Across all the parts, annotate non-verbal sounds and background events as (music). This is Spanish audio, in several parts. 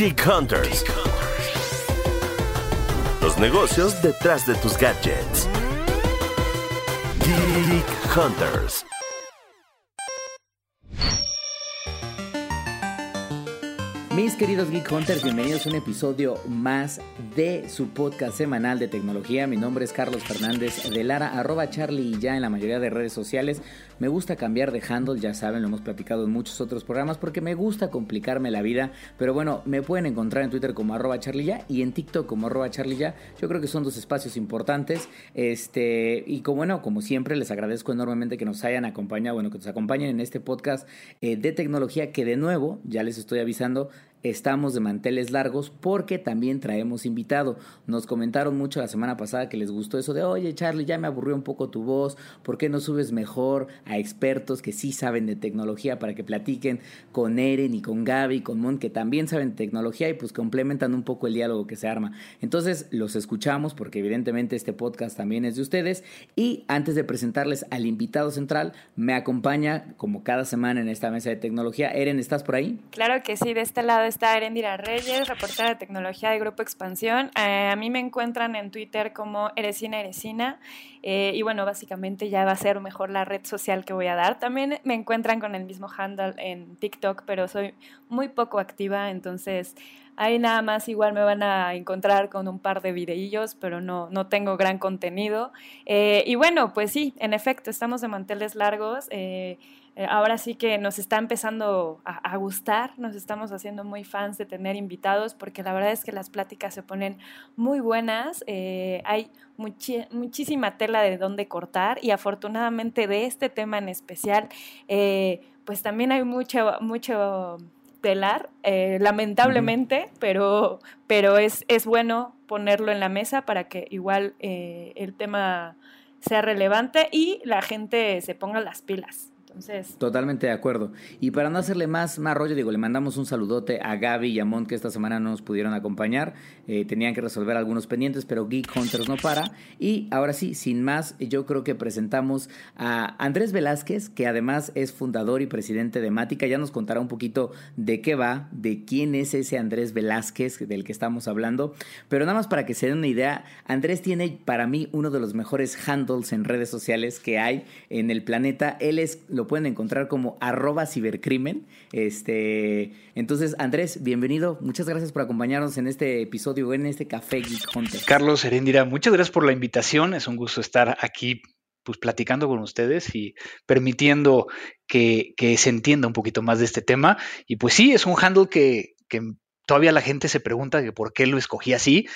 Geek Hunters. Los negocios detrás de tus gadgets. Geek Hunters. Mis queridos Geek Hunters, bienvenidos a un episodio más de su podcast semanal de tecnología. Mi nombre es Carlos Fernández de Lara, arroba Charlie y ya en la mayoría de redes sociales. Me gusta cambiar de handle, ya saben, lo hemos platicado en muchos otros programas porque me gusta complicarme la vida. Pero bueno, me pueden encontrar en Twitter como arroba Charlie ya y en TikTok como arroba Charlie ya. Yo creo que son dos espacios importantes. Este, y como bueno, como siempre, les agradezco enormemente que nos hayan acompañado, bueno, que nos acompañen en este podcast eh, de tecnología que de nuevo, ya les estoy avisando, estamos de manteles largos porque también traemos invitado. Nos comentaron mucho la semana pasada que les gustó eso de, oye Charlie, ya me aburrió un poco tu voz, ¿por qué no subes mejor a expertos que sí saben de tecnología para que platiquen con Eren y con Gaby y con Mon que también saben de tecnología y pues complementan un poco el diálogo que se arma? Entonces los escuchamos porque evidentemente este podcast también es de ustedes y antes de presentarles al invitado central, me acompaña como cada semana en esta mesa de tecnología. Eren, ¿estás por ahí? Claro que sí, de este lado está Erendira Reyes, reportera de tecnología de Grupo Expansión. Eh, a mí me encuentran en Twitter como Eresina Eresina. Eh, y bueno, básicamente ya va a ser mejor la red social que voy a dar. También me encuentran con el mismo handle en TikTok, pero soy muy poco activa, entonces ahí nada más igual me van a encontrar con un par de videillos, pero no, no tengo gran contenido. Eh, y bueno, pues sí, en efecto, estamos de manteles largos. Eh, ahora sí que nos está empezando a, gustar, nos estamos haciendo muy fans de tener invitados porque la verdad es que las pláticas se ponen muy buenas, eh, hay muchísima tela de dónde cortar y afortunadamente de este tema en especial, eh, pues también hay mucho, mucho telar, lamentablemente, pero, pero es, es bueno ponerlo en la mesa para que igual el tema sea relevante y la gente se ponga las pilas. Totalmente de acuerdo. Y para no hacerle más, más rollo, digo, le mandamos un saludote a Gaby y a Mont que esta semana no nos pudieron acompañar. Eh, tenían que resolver algunos pendientes, pero Geek Hunters no para. Y ahora sí, sin más, yo creo que presentamos a Andrés Velázquez, que además es fundador y presidente de Mática. Ya nos contará un poquito de qué va, de quién es ese Andrés Velázquez del que estamos hablando. Pero nada más para que se den una idea, Andrés tiene para mí uno de los mejores handles en redes sociales que hay en el planeta. Él es lo pueden encontrar como arroba cibercrimen. Este, entonces, Andrés, bienvenido. Muchas gracias por acompañarnos en este episodio, en este Café Geek Hunter. Carlos Herendira, muchas gracias por la invitación. Es un gusto estar aquí pues platicando con ustedes y permitiendo que, se entienda un poquito más de este tema. Y pues sí, es un handle que todavía la gente se pregunta que por qué lo escogí así.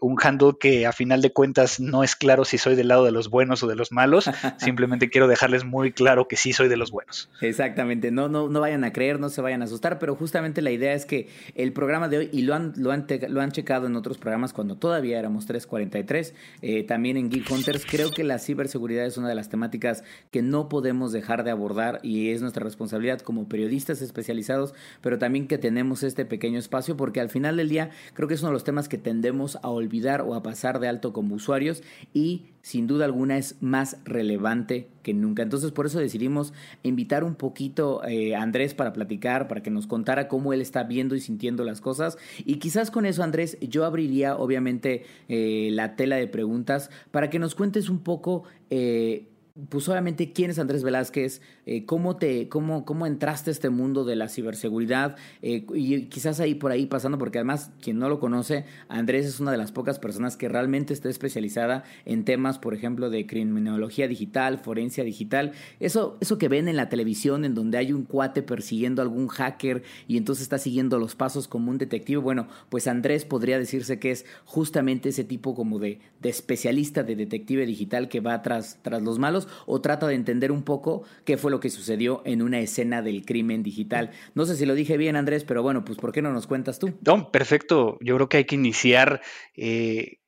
un handle que a final de cuentas no es claro si soy del lado de los buenos o de los malos. (laughs) Simplemente quiero dejarles muy claro que sí soy de los buenos. Exactamente. No, no, no vayan a creer, no se vayan a asustar, pero justamente la idea es que el programa de hoy, y lo han, lo han, lo han checado en otros programas cuando todavía éramos 343, eh, también en Geek Hunters, creo que la ciberseguridad es una de las temáticas que no podemos dejar de abordar y es nuestra responsabilidad como periodistas especializados, pero también que tenemos este pequeño espacio porque al final del día creo que es uno de los temas que tendemos a olvidar o a pasar de alto como usuarios y sin duda alguna es más relevante que nunca. Entonces por eso decidimos invitar un poquito eh, a Andrés para platicar, para que nos contara cómo él está viendo y sintiendo las cosas. Y quizás con eso, Andrés, yo abriría obviamente eh, la tela de preguntas para que nos cuentes un poco... Eh, pues obviamente quién es Andrés Velázquez, eh, cómo te, cómo, cómo entraste a este mundo de la ciberseguridad eh, y quizás ahí por ahí pasando, porque además quien no lo conoce, Andrés es una de las pocas personas que realmente está especializada en temas, por ejemplo, de criminología digital, forencia digital, eso, eso que ven en la televisión en donde hay un cuate persiguiendo a algún hacker y entonces está siguiendo los pasos como un detective, bueno, pues Andrés podría decirse que es justamente ese tipo como de, de especialista de detective digital que va tras, tras los malos o trata de entender un poco qué fue lo que sucedió en una escena del crimen digital. No sé si lo dije bien, Andrés, pero bueno, pues ¿por qué no nos cuentas tú? No, perfecto. Yo creo que hay que iniciar eh,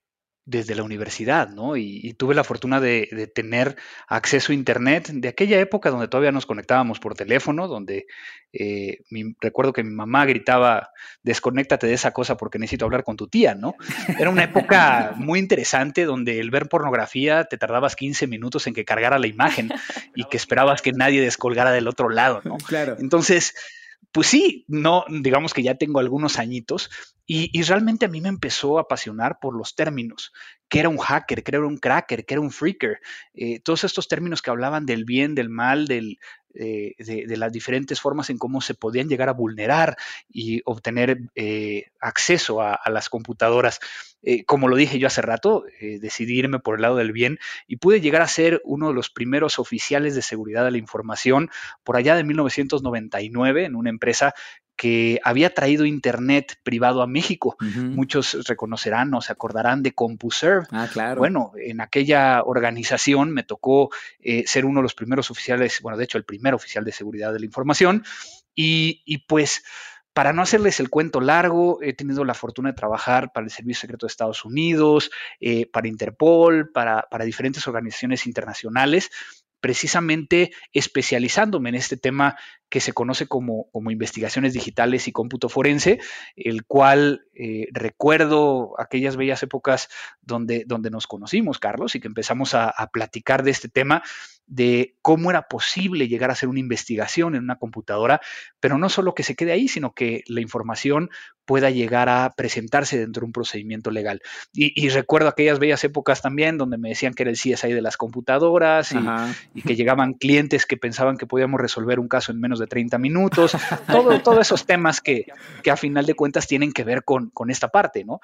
desde la universidad, ¿no? Y, tuve la fortuna de, tener acceso a Internet de aquella época donde todavía nos conectábamos por teléfono, donde eh, recuerdo que mi mamá gritaba, desconéctate de esa cosa porque necesito hablar con tu tía, ¿no? Era una época (laughs) muy interesante donde el ver pornografía te tardabas 15 minutos en que cargara la imagen y que esperabas que nadie descolgara del otro lado, ¿no? Claro. Entonces, pues sí, no, digamos que ya tengo algunos añitos y, realmente a mí me empezó a apasionar por los términos, que era un hacker, que era un cracker, que era un freaker, eh, todos estos términos que hablaban del bien, del mal, del, eh, de, las diferentes formas en cómo se podían llegar a vulnerar y obtener eh, acceso a, las computadoras. como lo dije yo hace rato, decidí irme por el lado del bien y pude llegar a ser uno de los primeros oficiales de seguridad de la información por allá de 1999 en una empresa que había traído Internet privado a México. Muchos reconocerán o se acordarán de CompuServe. Ah, claro. Bueno, en aquella organización me tocó eh, ser uno de los primeros oficiales, bueno, de hecho el primer oficial de seguridad de la información. Y, pues, para no hacerles el cuento largo, he tenido la fortuna de trabajar para el Servicio Secreto de Estados Unidos, eh, para Interpol, para, para diferentes organizaciones internacionales precisamente especializándome en este tema que se conoce como, como investigaciones digitales y cómputo forense, el cual eh, recuerdo aquellas bellas épocas donde, donde nos conocimos, Carlos, y que empezamos a, a platicar de este tema de cómo era posible llegar a hacer una investigación en una computadora, pero no solo que se quede ahí, sino que la información pueda llegar a presentarse dentro de un procedimiento legal. Y, recuerdo aquellas bellas épocas también donde me decían que era el CSI de las computadoras y, que llegaban clientes que pensaban que podíamos resolver un caso en menos de 30 minutos, (laughs) todo, todos esos temas que, que, a final de cuentas tienen que ver con, con esta parte, ¿no?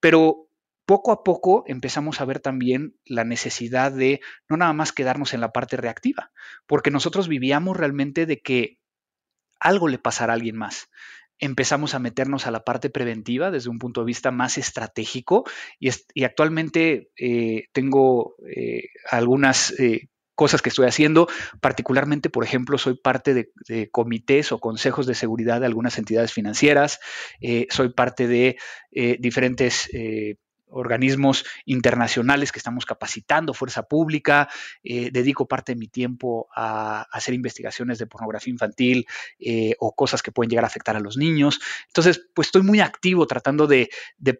Pero poco a poco empezamos a ver también la necesidad de no nada más quedarnos en la parte reactiva, porque nosotros vivíamos realmente de que algo le pasara a alguien más. Empezamos a meternos a la parte preventiva desde un punto de vista más estratégico y, actualmente eh, tengo eh, algunas eh, cosas que estoy haciendo. Particularmente, por ejemplo, soy parte de, comités o consejos de seguridad de algunas entidades financieras, soy parte de diferentes organismos internacionales que estamos capacitando, fuerza pública, eh, dedico parte de mi tiempo a, hacer investigaciones de pornografía infantil eh, o cosas que pueden llegar a afectar a los niños. Entonces, pues estoy muy activo tratando de,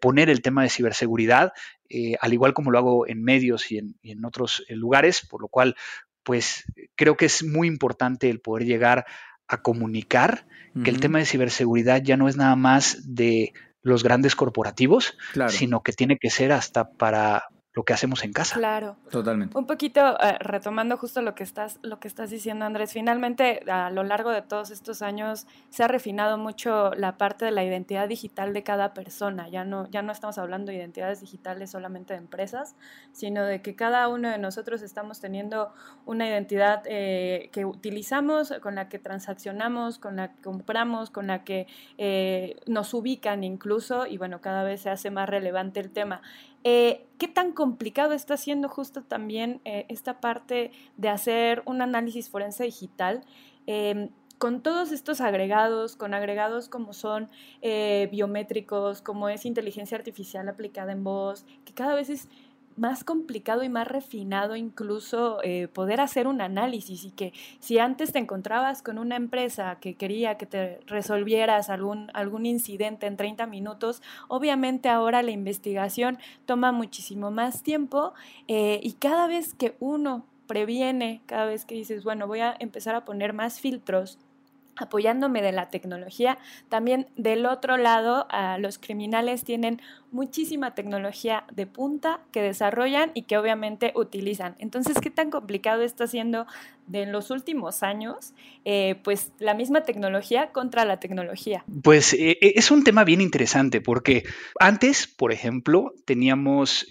poner el tema de ciberseguridad, eh, al igual como lo hago en medios y en, otros lugares, por lo cual, pues creo que es muy importante el poder llegar a comunicar que el tema de ciberseguridad ya no es nada más de los grandes corporativos, sino que tiene que ser hasta para lo que hacemos en casa. Claro. Totalmente. Un poquito eh, retomando justo lo que estás lo que estás diciendo Andrés, finalmente a lo largo de todos estos años se ha refinado mucho la parte de la identidad digital de cada persona. Ya no ya no estamos hablando de identidades digitales solamente de empresas, sino de que cada uno de nosotros estamos teniendo una identidad eh, que utilizamos, con la que transaccionamos, con la que compramos, con la que eh, nos ubican incluso y bueno, cada vez se hace más relevante el tema. Eh, ¿Qué tan complicado está siendo justo también eh, esta parte de hacer un análisis forense digital? Em, con todos estos agregados, con agregados como son eh, biométricos, como es inteligencia artificial aplicada en voz, que cada vez es más complicado y más refinado incluso eh, poder hacer un análisis y que si antes te encontrabas con una empresa que quería que te resolvieras algún, algún incidente en 30 minutos, obviamente ahora la investigación toma muchísimo más tiempo eh, y cada vez que uno previene, cada vez que dices, bueno, voy a empezar a poner más filtros apoyándome de la tecnología. También del otro lado, los criminales tienen muchísima tecnología de punta que desarrollan y que obviamente utilizan. Entonces, ¿qué tan complicado está siendo de en los últimos años, eh, pues la misma tecnología contra la tecnología? Pues eh, eh, es un tema bien interesante porque antes, por ejemplo, teníamos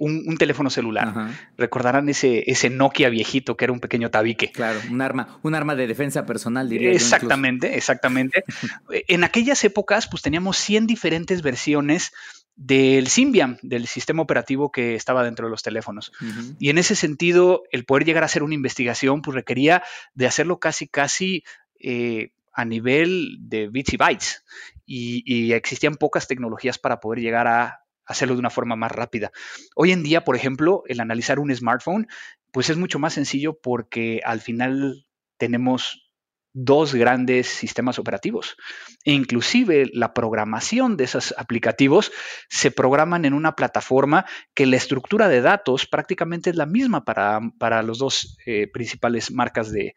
un, teléfono celular. Recordarán ese, ese Nokia viejito que era un pequeño tabique. Claro, un arma, un arma de defensa personal, diría. Exactamente, exactamente. (laughs) en aquellas épocas, pues teníamos 100 diferentes versiones del Symbian, del sistema operativo que estaba dentro de los teléfonos. Y en ese sentido, el poder llegar a hacer una investigación, pues requería de hacerlo casi, casi eh, a nivel de bits y bytes. Y, existían pocas tecnologías para poder llegar a hacerlo de una forma más rápida. Hoy en día, por ejemplo, el analizar un smartphone, pues es mucho más sencillo porque al final tenemos dos grandes sistemas operativos. E inclusive la programación de esos aplicativos se programan en una plataforma que la estructura de datos prácticamente es la misma para, para los dos eh, principales marcas de,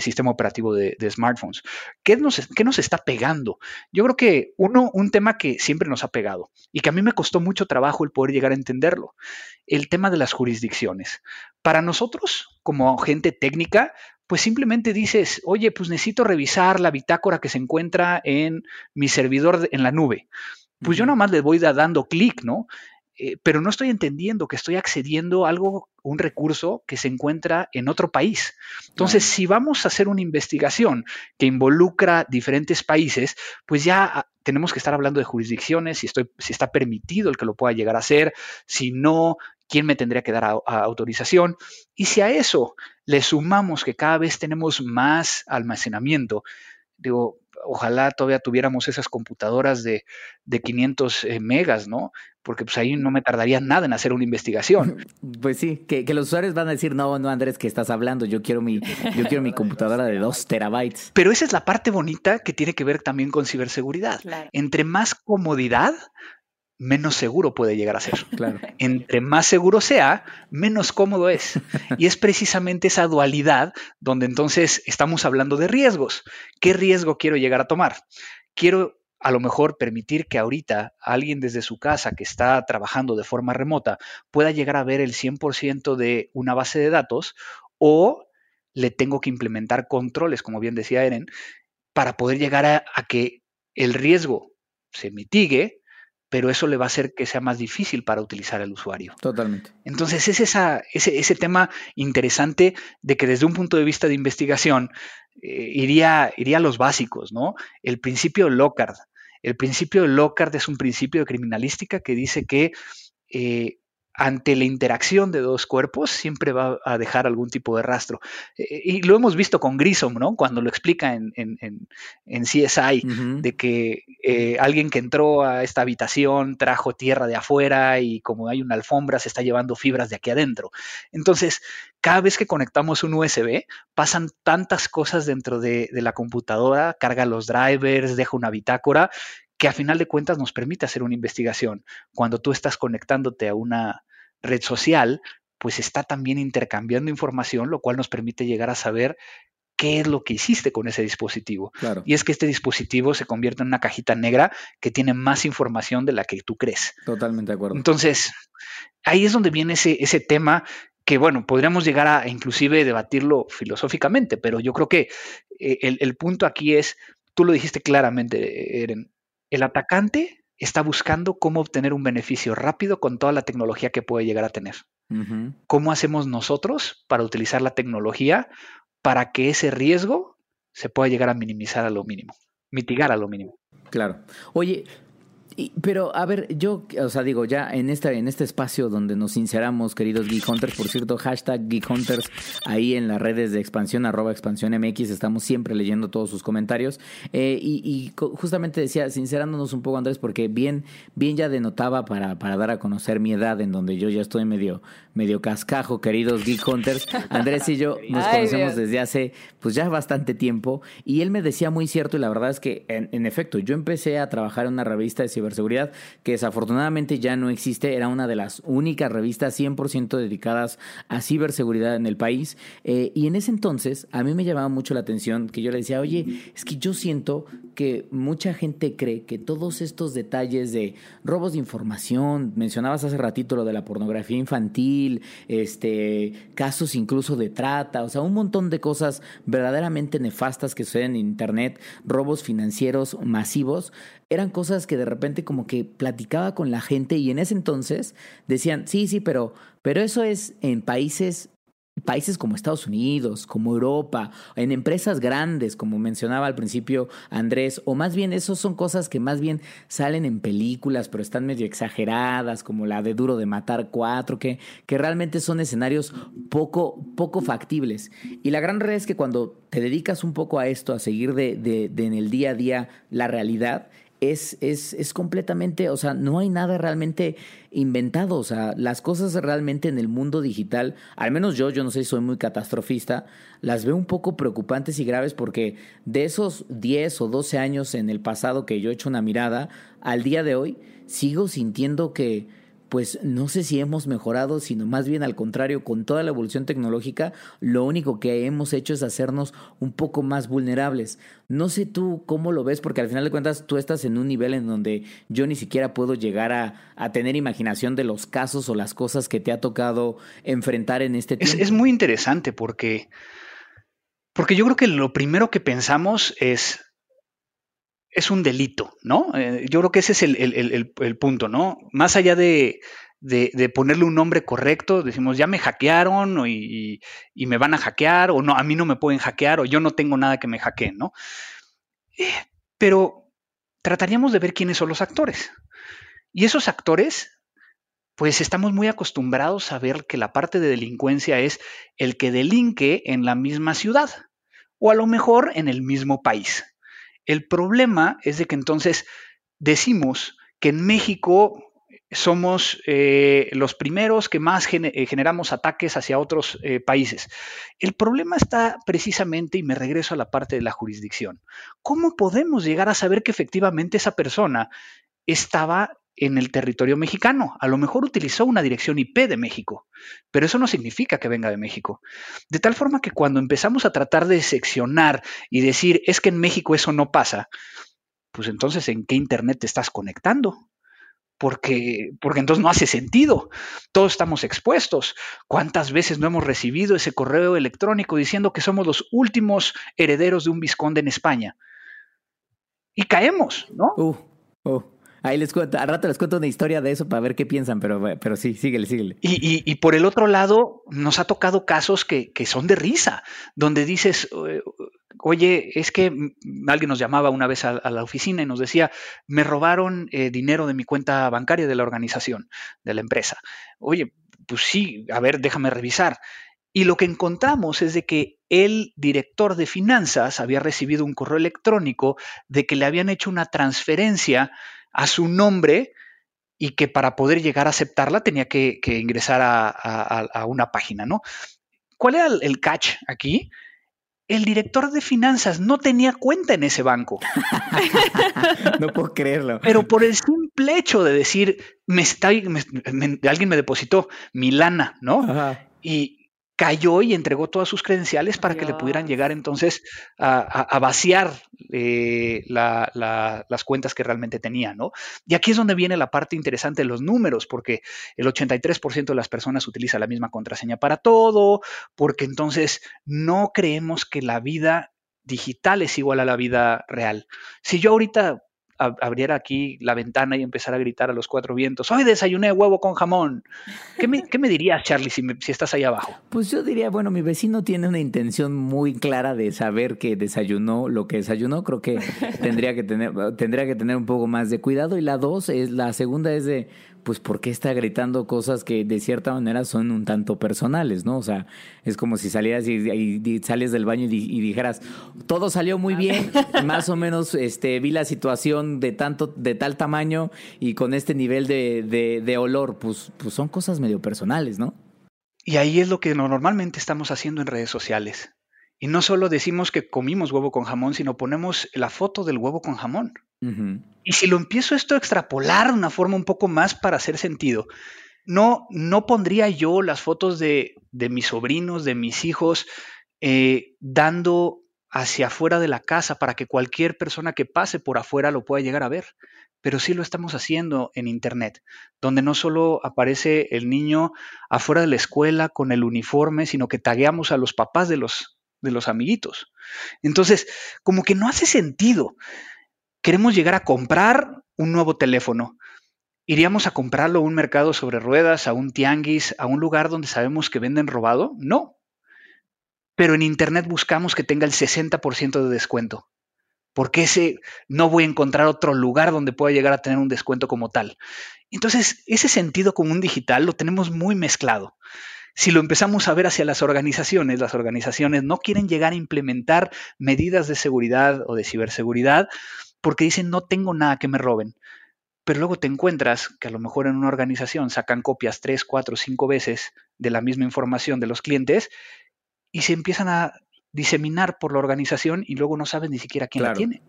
sistema operativo de, smartphones. ¿Qué nos, ¿Qué nos, está pegando? Yo creo que uno, un tema que siempre nos ha pegado y que a mí me costó mucho trabajo el poder llegar a entenderlo, el tema de las jurisdicciones. Para nosotros, como gente técnica, pues simplemente dices, oye, pues necesito revisar la bitácora que se encuentra en mi servidor en la nube. Pues yo nomás le voy dando clic, ¿no? Eh, pero no estoy entendiendo que estoy accediendo a algo, un recurso que se encuentra en otro país. Entonces, si vamos a hacer una investigación que involucra diferentes países, pues ya ah, tenemos que estar hablando de jurisdicciones, si, estoy, si está permitido el que lo pueda llegar a hacer, si no, quién me tendría que dar autorización. Y si a eso le sumamos que cada vez tenemos más almacenamiento, digo, ojalá todavía tuviéramos esas computadoras de, de 500 eh, megas, ¿no? Porque pues ahí no me tardaría nada en hacer una investigación. (laughs) Pues sí, que, los usuarios van a decir, no, no, Andrés, que estás hablando, yo quiero mi, yo quiero mi computadora de 2 terabytes. Pero esa es la parte bonita que tiene que ver también con ciberseguridad. Entre más comodidad, menos seguro puede llegar a ser. (laughs) Claro. Entre más seguro sea, menos cómodo es. Y es precisamente esa dualidad donde entonces estamos hablando de riesgos. ¿Qué riesgo quiero llegar a tomar? Quiero a lo mejor permitir que ahorita alguien desde su casa que está trabajando de forma remota pueda llegar a ver el 100% de una base de datos o le tengo que implementar controles, como bien decía Eren, para poder llegar a, a que el riesgo se mitigue pero eso le va a hacer que sea más difícil para utilizar el usuario. Totalmente. Entonces es esa, ese, ese, tema interesante de que desde un punto de vista de investigación eh, iría, iría a los básicos, ¿no? El principio Lockhart. El principio de Lockhart es un principio de criminalística que dice que eh, ante la interacción de dos cuerpos siempre va a dejar algún tipo de rastro. Eh, y lo hemos visto con Grissom, ¿no? Cuando lo explica en, CSI, de que eh, alguien que entró a esta habitación trajo tierra de afuera y como hay una alfombra se está llevando fibras de aquí adentro. Entonces, cada vez que conectamos un USB, pasan tantas cosas dentro de, de la computadora, carga los drivers, deja una bitácora, que a final de cuentas nos permite hacer una investigación. Cuando tú estás conectándote a una red social, pues está también intercambiando información, lo cual nos permite llegar a saber qué es lo que hiciste con ese dispositivo. Y es que este dispositivo se convierte en una cajita negra que tiene más información de la que tú crees. Totalmente de acuerdo. Entonces, ahí es donde viene ese, ese tema que, bueno, podríamos llegar a inclusive debatirlo filosóficamente, pero yo creo que eh, el, el punto aquí es, tú lo dijiste claramente, Eren, el atacante está buscando cómo obtener un beneficio rápido con toda la tecnología que puede llegar a tener. ¿Cómo hacemos nosotros para utilizar la tecnología para que ese riesgo se pueda llegar a minimizar a lo mínimo, mitigar a lo mínimo? Claro. Oye, pero, a ver, yo, o sea, digo, ya en este, en este espacio donde nos sinceramos, queridos Geek Hunters, por cierto, hashtag Geek Hunters, ahí en las redes de expansión, arroba expansión MX, estamos siempre leyendo todos sus comentarios. Eh, y, justamente decía, sincerándonos un poco, Andrés, porque bien, bien ya denotaba para, para dar a conocer mi edad, en donde yo ya estoy medio, medio cascajo, queridos Geek Hunters. Andrés y yo (laughs) nos conocemos desde hace, pues ya bastante tiempo, y él me decía muy cierto, y la verdad es que, en, en efecto, yo empecé a trabajar en una revista de ciberseguridad que desafortunadamente ya no existe, era una de las únicas revistas 100% dedicadas a ciberseguridad en el país. Eh, y en ese entonces a mí me llamaba mucho la atención que yo le decía, oye, es que yo siento que mucha gente cree que todos estos detalles de robos de información, mencionabas hace ratito lo de la pornografía infantil, este, casos incluso de trata, o sea, un montón de cosas verdaderamente nefastas que suceden en Internet, robos financieros masivos, eran cosas que de repente como que platicaba con la gente y en ese entonces decían, sí, sí, pero, pero eso es en países países como Estados Unidos, como Europa, en empresas grandes, como mencionaba al principio Andrés, o más bien esos son cosas que más bien salen en películas, pero están medio exageradas, como la de Duro de Matar 4, que, que realmente son escenarios poco, poco factibles. Y la gran realidad es que cuando te dedicas un poco a esto, a seguir de, de en el día a día la realidad, es, es, es, completamente, o sea, no hay nada realmente inventado, o sea, las cosas realmente en el mundo digital, al menos yo, yo no sé si soy muy catastrofista, las veo un poco preocupantes y graves porque de esos 10 o 12 años en el pasado que yo he hecho una mirada, al día de hoy sigo sintiendo que pues no sé si hemos mejorado, sino más bien al contrario, con toda la evolución tecnológica, lo único que hemos hecho es hacernos un poco más vulnerables. No sé tú cómo lo ves, porque al final de cuentas tú estás en un nivel en donde yo ni siquiera puedo llegar a, tener imaginación de los casos o las cosas que te ha tocado enfrentar en este tiempo. Es, muy interesante porque, porque yo creo que lo primero que pensamos es es un delito, ¿no? Eh, yo creo que ese es el, punto, ¿no? Más allá de, ponerle un nombre correcto, decimos, ya me hackearon y, me van a hackear, o no, a mí no me pueden hackear, o yo no tengo nada que me hackeen, ¿no? Eh, pero trataríamos de ver quiénes son los actores. Y esos actores, pues estamos muy acostumbrados a ver que la parte de delincuencia es el que delinque en la misma ciudad, o a lo mejor en el mismo país. El problema es de que entonces decimos que en México somos eh, los primeros que más eh, generamos ataques hacia otros eh, países. El problema está precisamente, y me regreso a la parte de la jurisdicción, ¿cómo podemos llegar a saber que efectivamente esa persona estaba en el territorio mexicano. A lo mejor utilizó una dirección IP de México, pero eso no significa que venga de México. De tal forma que cuando empezamos a tratar de seccionar y decir, es que en México eso no pasa, pues entonces, ¿en qué Internet te estás conectando? Porque, porque entonces no hace sentido. Todos estamos expuestos. ¿Cuántas veces no hemos recibido ese correo electrónico diciendo que somos los últimos herederos de un visconde en España? Y caemos, ¿no? Uh, uh. Ahí les cuento, al rato les cuento una historia de eso para ver qué piensan, pero, pero sí, síguele, síguele. Y, por el otro lado, nos ha tocado casos que, son de risa, donde dices, oye, es que alguien nos llamaba una vez a, la oficina y nos decía, me robaron eh, dinero de mi cuenta bancaria de la organización, de la empresa. Oye, pues sí, a ver, déjame revisar. Y lo que encontramos es de que el director de finanzas había recibido un correo electrónico de que le habían hecho una transferencia a su nombre y que para poder llegar a aceptarla tenía que, ingresar a, una página, ¿no? ¿Cuál era el, catch aquí? El director de finanzas no tenía cuenta en ese banco. (laughs) no puedo creerlo. Pero por el simple hecho de decir, me está, alguien me depositó mi lana, ¿no? Y, cayó y entregó todas sus credenciales para que le pudieran llegar entonces a, vaciar eh, las cuentas que realmente tenía, ¿no? Y aquí es donde viene la parte interesante de los números, porque el 83% de las personas utiliza la misma contraseña para todo, porque entonces no creemos que la vida digital es igual a la vida real. Si yo ahorita abriera aquí la ventana y empezara a gritar a los cuatro vientos, hoy desayuné huevo con jamón. ¿Qué me, dirías, Charlie, si, si, estás ahí abajo? Pues yo diría, bueno, mi vecino tiene una intención muy clara de saber que desayunó lo que desayunó. Creo que tendría que tener, tendría que tener un poco más de cuidado. Y la dos, es, la segunda es de, pues ¿por qué está gritando cosas que de cierta manera son un tanto personales, ¿no? O sea, es como si salieras y, sales del baño y, dijeras, todo salió muy bien, más o menos este, vi la situación de tanto, de tal tamaño y con este nivel de, de olor, pues, pues son cosas medio personales, ¿no? Y ahí es lo que normalmente estamos haciendo en redes sociales. Y no solo decimos que comimos huevo con jamón, sino ponemos la foto del huevo con jamón. Y si lo empiezo esto a extrapolar de una forma un poco más para hacer sentido, no, no pondría yo las fotos de, mis sobrinos, de mis hijos, eh, dando hacia afuera de la casa para que cualquier persona que pase por afuera lo pueda llegar a ver. Pero sí lo estamos haciendo en Internet, donde no solo aparece el niño afuera de la escuela con el uniforme, sino que tagueamos a los papás de los, de los amiguitos. Entonces, como que no hace sentido queremos llegar a comprar un nuevo teléfono. ¿Iríamos a comprarlo a un mercado sobre ruedas, a un tianguis, a un lugar donde sabemos que venden robado? No. pero en Internet buscamos que tenga el 60% de descuento. Porque ese no voy a encontrar otro lugar donde pueda llegar a tener un descuento como tal. Entonces, ese sentido común digital lo tenemos muy mezclado. Si lo empezamos a ver hacia las organizaciones, las organizaciones no quieren llegar a implementar medidas de seguridad o de ciberseguridad porque dicen no tengo nada que me roben. Pero luego te encuentras que a lo mejor en una organización sacan copias tres, cuatro, cinco veces de la misma información de los clientes y se empiezan a diseminar por la organización y luego no saben ni siquiera quién la tiene.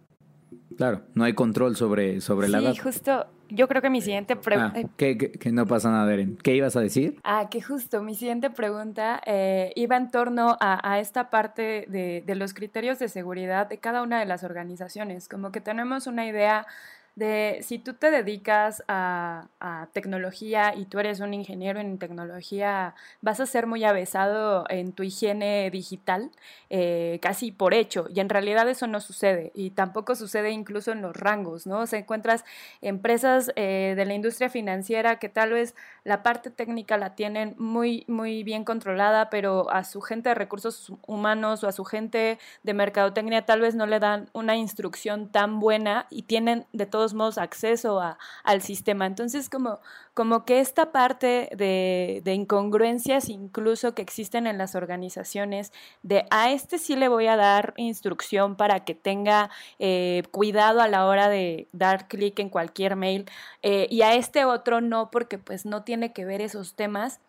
Claro, no hay control sobre, sobre la data. Sí, justo, yo creo que mi siguiente pregunta... Ah, que, no pasa nada, Eren. ¿Qué ibas a decir? Ah, que justo, mi siguiente pregunta eh, iba en torno a, esta parte de, de los criterios de seguridad de cada una de las organizaciones. Como que tenemos una idea de si tú te dedicas a, tecnología y tú eres un ingeniero en tecnología, vas a ser muy avesado en tu higiene digital, eh, casi por hecho, y en realidad eso no sucede, y tampoco sucede incluso en los rangos, ¿no? O encuentras empresas eh, de la industria financiera que tal vez la parte técnica la tienen muy, muy bien controlada, pero a su gente de recursos humanos o a su gente de mercadotecnia tal vez no le dan una instrucción tan buena y tienen de todo modos acceso al sistema. Entonces, como, como que esta parte de, incongruencias incluso que existen en las organizaciones, de a este sí le voy a dar instrucción para que tenga eh, cuidado a la hora de dar clic en cualquier mail, eh, y a este otro no, porque pues no tiene que ver esos temas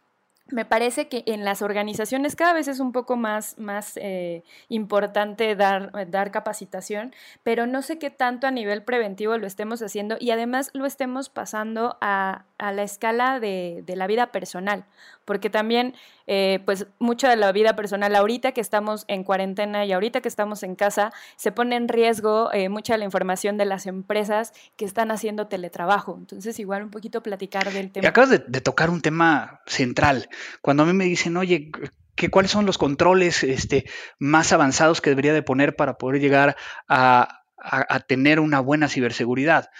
me parece que en las organizaciones cada vez es un poco más, más eh, importante dar, dar capacitación, pero no sé qué tanto a nivel preventivo lo estemos haciendo y además lo estemos pasando a, a la escala de, de, la vida personal, porque también eh, pues mucho de la vida personal ahorita que estamos en cuarentena y ahorita que estamos en casa, se pone en riesgo eh, mucha de la información de las empresas que están haciendo teletrabajo. Entonces igual un poquito platicar del tema. acabas de, tocar un tema central. Cuando a mí me dicen, oye, ¿qué, ¿cuáles son los controles este, más avanzados que debería de poner para poder llegar a, a tener una buena ciberseguridad?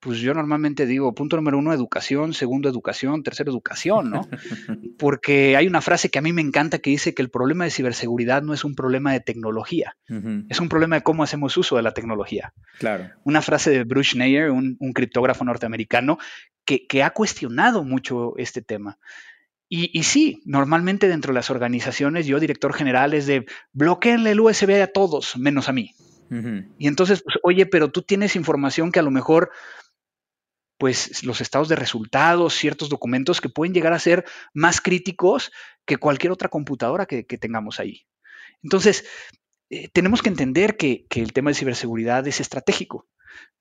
Pues yo normalmente digo, punto número uno, educación, segundo, educación, tercero, educación, ¿no? (laughs) Porque hay una frase que a mí me encanta que dice que el problema de ciberseguridad no es un problema de tecnología, es un problema de cómo hacemos uso de la tecnología. Claro. Una frase de Bruce Schneier, un, criptógrafo norteamericano, que, ha cuestionado mucho este tema. Y, y, sí, normalmente dentro de las organizaciones, yo, director general, es de bloqueenle el USB a todos, menos a mí. Y entonces, pues, oye, pero tú tienes información que a lo mejor pues los estados de resultados, ciertos documentos que pueden llegar a ser más críticos que cualquier otra computadora que, tengamos ahí. Entonces, eh, tenemos que entender que, que, el tema de ciberseguridad es estratégico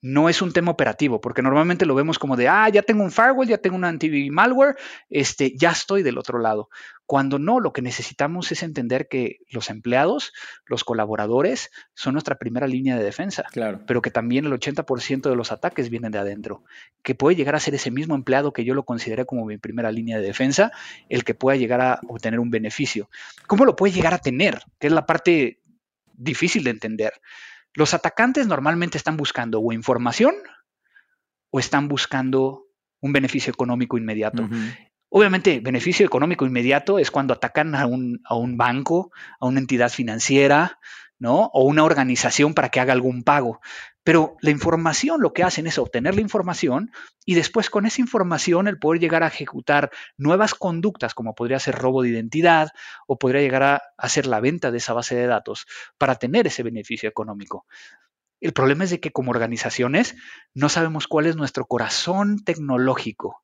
no es un tema operativo, porque normalmente lo vemos como de, ah, ya tengo un firewall, ya tengo un anti malware, este, ya estoy del otro lado. Cuando no, lo que necesitamos es entender que los empleados, los colaboradores, son nuestra primera línea de defensa, claro. pero que también el 80% de los ataques vienen de adentro, que puede llegar a ser ese mismo empleado que yo lo consideré como mi primera línea de defensa, el que pueda llegar a obtener un beneficio. ¿Cómo lo puede llegar a tener? Que es la parte difícil de entender. Los atacantes normalmente están buscando o información o están buscando un beneficio económico inmediato. Obviamente, beneficio económico inmediato es cuando atacan a un, a un banco, a una entidad financiera, ¿no? O una organización para que haga algún pago. Pero la información lo que hacen es obtener la información y después con esa información el poder llegar a ejecutar nuevas conductas como podría ser robo de identidad o podría llegar a hacer la venta de esa base de datos para tener ese beneficio económico. El problema es de que como organizaciones no sabemos cuál es nuestro corazón tecnológico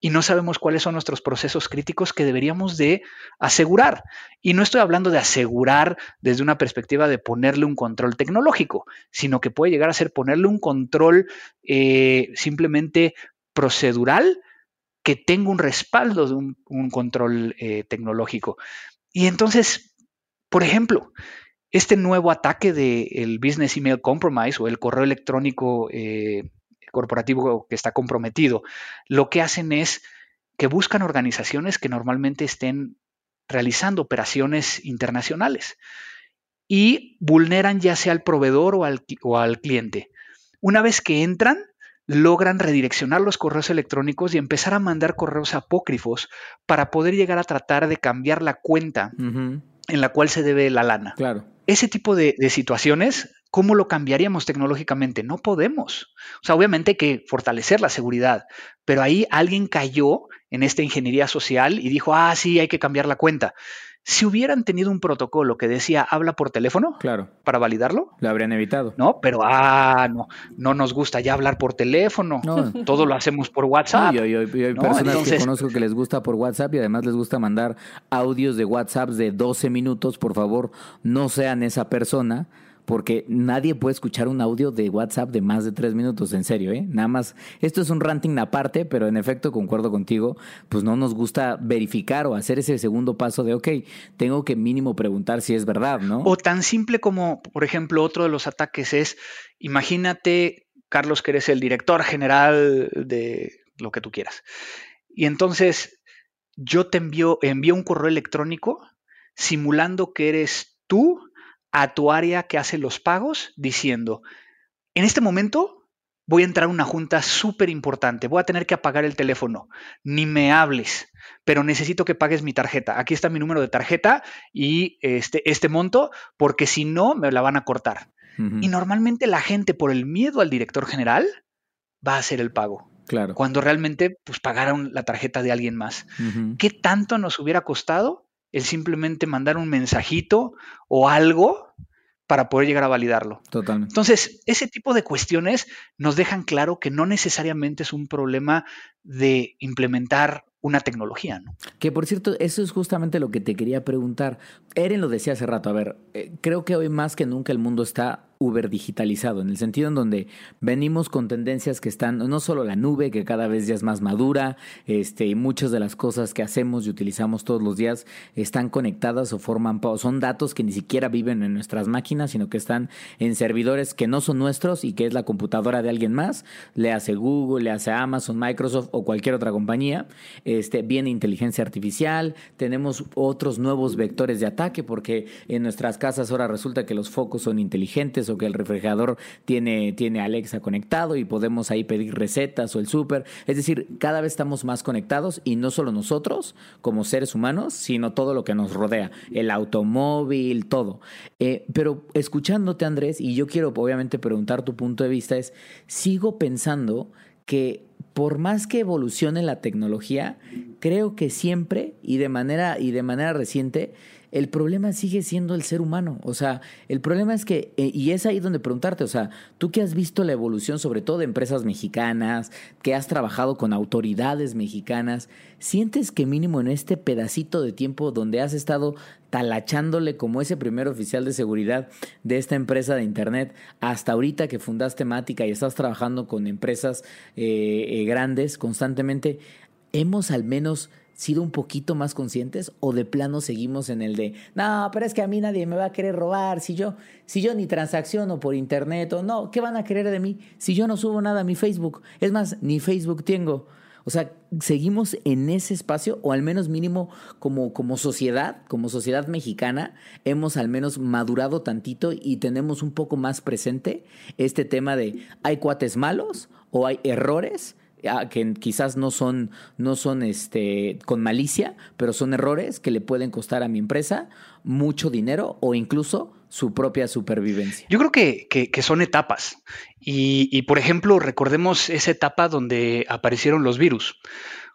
y no sabemos cuáles son nuestros procesos críticos que deberíamos de asegurar. Y no estoy hablando de asegurar desde una perspectiva de ponerle un control tecnológico, sino que puede llegar a ser ponerle un control eh, simplemente procedural que tenga un respaldo de un, control eh, tecnológico. Y entonces, por ejemplo, este nuevo ataque del Business Email Compromise o el correo electrónico eh, corporativo que está comprometido, lo que hacen es que buscan organizaciones que normalmente estén realizando operaciones internacionales y vulneran ya sea al proveedor o al, o al cliente. Una vez que entran, logran redireccionar los correos electrónicos y empezar a mandar correos apócrifos para poder llegar a tratar de cambiar la cuenta en la cual se debe la lana. Claro. Ese tipo de, de situaciones, ¿cómo lo cambiaríamos tecnológicamente? No podemos. O sea, obviamente hay que fortalecer la seguridad, pero ahí alguien cayó en esta ingeniería social y dijo, ah, sí, hay que cambiar la cuenta. Si hubieran tenido un protocolo que decía habla por teléfono Claro. para validarlo, Lo habrían evitado. ¿no? Pero, ah, no, no nos gusta ya hablar por teléfono. No. (laughs) Todo lo hacemos por WhatsApp. Y hay, personas que conozco que les gusta por WhatsApp y además les gusta mandar audios de WhatsApp de 12 minutos. Por favor, no sean esa persona. Porque nadie puede escuchar un audio de WhatsApp de más de tres minutos, en serio, ¿eh? Nada más, esto es un ranting aparte, pero en efecto concuerdo contigo, pues no nos gusta verificar o hacer ese segundo paso de, ok, tengo que mínimo preguntar si es verdad, ¿no? O tan simple como, por ejemplo, otro de los ataques es, imagínate, Carlos, que eres el director general de lo que tú quieras. Y entonces yo te envío, envío un correo electrónico simulando que eres tú a tu área que hace los pagos, diciendo, en este momento voy a entrar a una junta súper importante, voy a tener que apagar el teléfono, ni me hables, pero necesito que pagues mi tarjeta. Aquí está mi número de tarjeta y este, este monto, porque si no, me la van a cortar. Y normalmente la gente, por el miedo al director general, va a hacer el pago, claro. cuando realmente pues, pagaron la tarjeta de alguien más. ¿Qué tanto nos hubiera costado el simplemente mandar un mensajito o algo para poder llegar a validarlo? Totalmente. Entonces, ese tipo de cuestiones nos dejan claro que no necesariamente es un problema de implementar una tecnología, ¿no? Que por cierto, eso es justamente lo que te quería preguntar. Eren lo decía hace rato, a ver, eh, creo que hoy más que nunca el mundo está uber digitalizado, en el sentido en donde venimos con tendencias que están, no solo la nube, que cada vez ya es más madura, este, y muchas de las cosas que hacemos y utilizamos todos los días están conectadas o forman, son datos que ni siquiera viven en nuestras máquinas, sino que están en servidores que no son nuestros y que es la computadora de alguien más, le hace Google, le hace Amazon, Microsoft o cualquier otra compañía, este, viene inteligencia artificial, tenemos otros nuevos vectores de ataque, porque en nuestras casas ahora resulta que los focos son inteligentes o que el refrigerador tiene, tiene Alexa conectado y podemos ahí pedir recetas o el súper. Es decir, cada vez estamos más conectados y no solo nosotros como seres humanos, sino todo lo que nos rodea, el automóvil, todo. Eh, pero escuchándote, Andrés, y yo quiero obviamente preguntar tu punto de vista, es, sigo pensando que por más que evolucione la tecnología, creo que siempre y de manera y de manera reciente el problema sigue siendo el ser humano. O sea, el problema es que, eh, y es ahí donde preguntarte, o sea, tú que has visto la evolución, sobre todo de empresas mexicanas, que has trabajado con autoridades mexicanas, ¿sientes que mínimo en este pedacito de tiempo donde has estado talachándole como ese primer oficial de seguridad de esta empresa de Internet, hasta ahorita que fundaste Mática y estás trabajando con empresas eh, eh, grandes constantemente, hemos al menos sido un poquito más conscientes o de plano seguimos en el de no, pero es que a mí nadie me va a querer robar si yo si yo ni transacciono por internet o no, ¿qué van a querer de mí si yo no subo nada a mi Facebook? Es más, ni Facebook tengo. O sea, seguimos en ese espacio, o al menos mínimo como, como sociedad, como sociedad mexicana, hemos al menos madurado tantito y tenemos un poco más presente este tema de hay cuates malos o hay errores que quizás no son, no son este, con malicia, pero son errores que le pueden costar a mi empresa mucho dinero o incluso su propia supervivencia. Yo creo que, que, son etapas. Y, por ejemplo, recordemos esa etapa donde aparecieron los virus.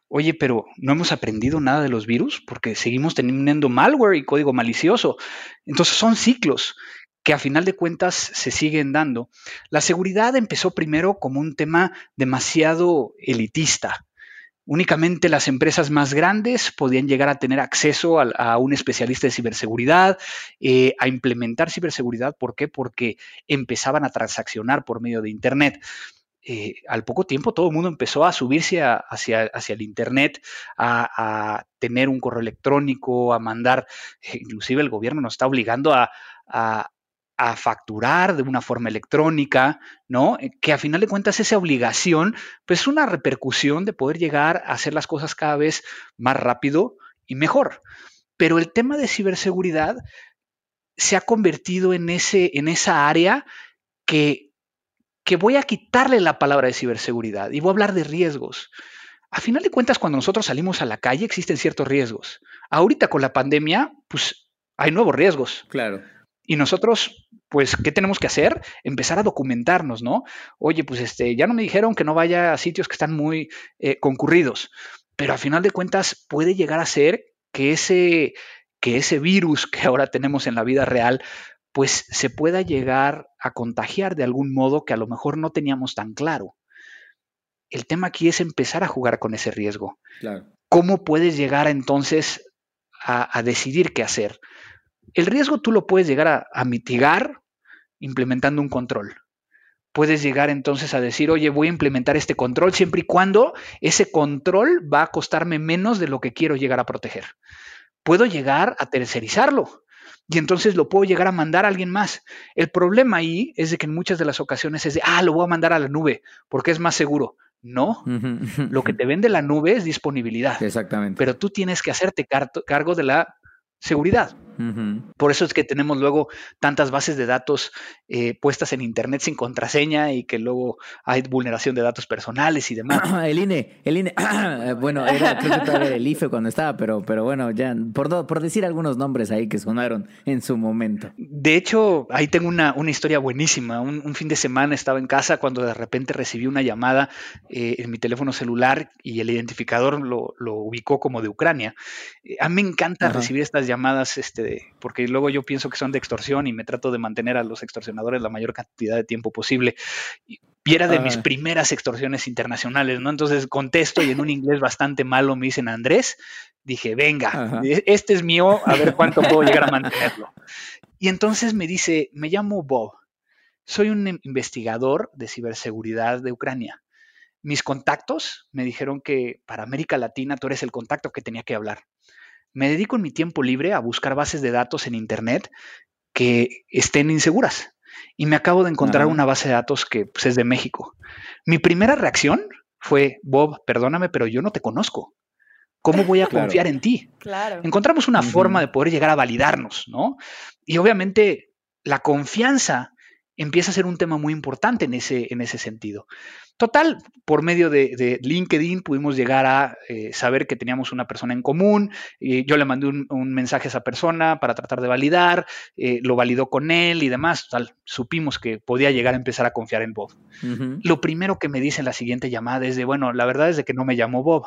Oye, pero no hemos aprendido nada de los virus porque seguimos teniendo malware y código malicioso. Entonces son ciclos que a final de cuentas se siguen dando. La seguridad empezó primero como un tema demasiado elitista. Únicamente las empresas más grandes podían llegar a tener acceso a, un especialista de ciberseguridad, eh, a implementar ciberseguridad. ¿Por qué? Porque empezaban a transaccionar por medio de Internet. Eh, al poco tiempo todo el mundo empezó a subirse hacia, hacia, el Internet, a, tener un correo electrónico, a mandar, eh, inclusive el gobierno nos está obligando a a facturar de una forma electrónica, ¿no? Que a final de cuentas esa obligación, pues es una repercusión de poder llegar a hacer las cosas cada vez más rápido y mejor. Pero el tema de ciberseguridad se ha convertido en, ese, en esa área que, que voy a quitarle la palabra de ciberseguridad y voy a hablar de riesgos. A final de cuentas, cuando nosotros salimos a la calle existen ciertos riesgos. Ahorita con la pandemia, pues hay nuevos riesgos. Claro. Y nosotros, pues, ¿qué tenemos que hacer? Empezar a documentarnos, ¿no? Oye, pues este, ya no me dijeron que no vaya a sitios que están muy eh, concurridos, pero a final de cuentas puede llegar a ser que ese, que ese virus que ahora tenemos en la vida real, pues se pueda llegar a contagiar de algún modo que a lo mejor no teníamos tan claro. El tema aquí es empezar a jugar con ese riesgo. Claro. ¿Cómo puedes llegar entonces a, a decidir qué hacer? El riesgo tú lo puedes llegar a, a mitigar implementando un control puedes llegar entonces a decir, oye, voy a implementar este control siempre y cuando ese control va a costarme menos de lo que quiero llegar a proteger. Puedo llegar a tercerizarlo y entonces lo puedo llegar a mandar a alguien más. El problema ahí es de que en muchas de las ocasiones es de, ah, lo voy a mandar a la nube porque es más seguro. No, lo que te vende la nube es disponibilidad. Exactamente. Pero tú tienes que hacerte cargo de la seguridad. Por eso es que tenemos luego tantas bases de datos eh, puestas en Internet sin contraseña y que luego hay vulneración de datos personales y demás. (clears throat) el INE, el INE, (clears throat) bueno, (laughs) era, creo que todavía el IFE cuando estaba, pero, pero bueno, ya, por, por decir algunos nombres ahí que sonaron en su momento. De hecho, ahí tengo una, una historia buenísima. Un, fin de semana estaba en casa cuando de repente recibí una llamada eh, en mi teléfono celular y el identificador lo, lo ubicó como de Ucrania. Eh, a mí me encanta recibir estas llamadas este, porque luego yo pienso que son de extorsión y me trato de mantener a los extorsionadores la mayor cantidad de tiempo posible. Y, era de mis primeras extorsiones internacionales, ¿no? Entonces contesto y en un inglés bastante malo me dicen Andrés. Dije, venga, e, este es mío, a ver cuánto puedo llegar a mantenerlo. Y entonces me dice, me llamo Bob, soy un investigador de ciberseguridad de Ucrania. Mis contactos me dijeron que para América Latina tú eres el contacto que tenía que hablar me dedico en mi tiempo libre a buscar bases de datos en Internet que estén inseguras. Y me acabo de encontrar una base de datos que pues, es de México. Mi primera reacción fue, Bob, perdóname, pero yo no te conozco. ¿Cómo voy a (laughs) confiar en ti? Claro. Encontramos una forma de poder llegar a validarnos, ¿no? Y obviamente la confianza empieza a ser un tema muy importante en ese, en ese sentido. Total, por medio de, LinkedIn pudimos llegar a eh, saber que teníamos una persona en común. y yo le mandé un, mensaje a esa persona para tratar de validar, eh, lo validó con él y demás. Total, supimos que podía llegar a empezar a confiar en Bob. Lo primero que me dice en la siguiente llamada es de, bueno, la verdad es de que no me llamó Bob.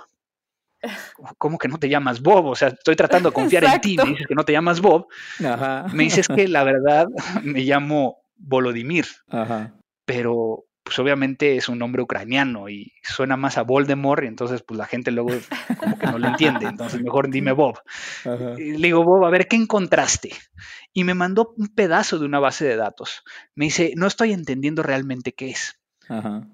(laughs) ¿Cómo que no te llamas Bob? O sea, estoy tratando de confiar en ti, me dices que no te llamas Bob. Me dices que la verdad (laughs) me llamo Volodymyr. Pero pues obviamente es un nombre ucraniano y suena más a Voldemort y entonces pues la gente luego como que no lo entiende, entonces mejor dime Bob. le digo, Bob, a ver, ¿qué encontraste? Y me mandó un pedazo de una base de datos. Me dice, no estoy entendiendo realmente qué es.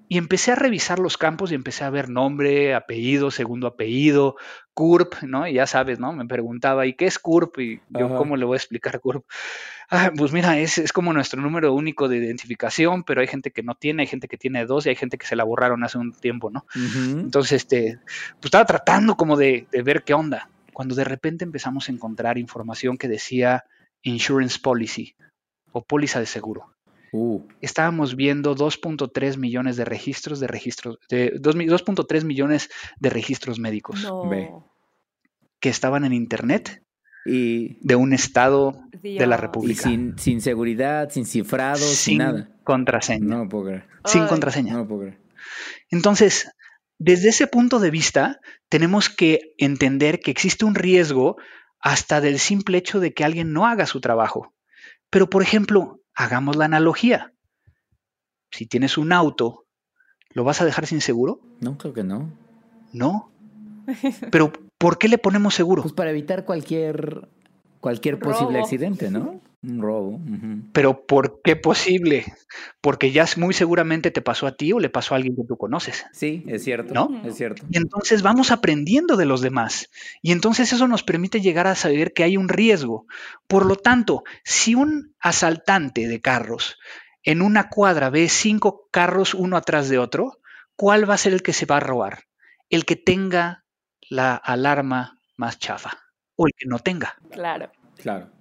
Y empecé a revisar los campos y empecé a ver nombre, apellido, segundo apellido, CURP, ¿no? Y ya sabes, ¿no? Me preguntaba, ¿y qué es CURP? Y yo, ¿cómo le voy a explicar CURP? Ah, pues mira, es, es, como nuestro número único de identificación, pero hay gente que no tiene, hay gente que tiene dos y hay gente que se la borraron hace un tiempo, ¿no? Entonces, este, pues estaba tratando como de, de ver qué onda, cuando de repente empezamos a encontrar información que decía insurance policy o póliza de seguro. Uh. Estábamos viendo 2.3 millones de registros de registros, de 2.3 millones de registros médicos que estaban en internet y de un estado de la República. sin, sin, seguridad, sin cifrado, sin, nada. Contraseña. No puedo creer. Sin contraseña. No puedo creer. Entonces, desde ese punto de vista, tenemos que entender que existe un riesgo hasta del simple hecho de que alguien no haga su trabajo. Pero, por ejemplo, hagamos la analogía. Si tienes un auto, ¿lo vas a dejar sin seguro? No, creo que no. No. Pero, ¿por qué le ponemos seguro? Pues para evitar cualquier, cualquier posible accidente, ¿no? Un robo. Pero ¿por qué posible? Porque ya muy seguramente te pasó a ti o le pasó a alguien que tú conoces. Sí, es cierto. ¿No? Es cierto. Y entonces vamos aprendiendo de los demás. Y entonces eso nos permite llegar a saber que hay un riesgo. Por lo tanto, si un asaltante de carros en una cuadra ve cinco carros uno atrás de otro, ¿cuál va a ser el que se va a robar? El que tenga la alarma más chafa o el que no tenga. Claro. Claro.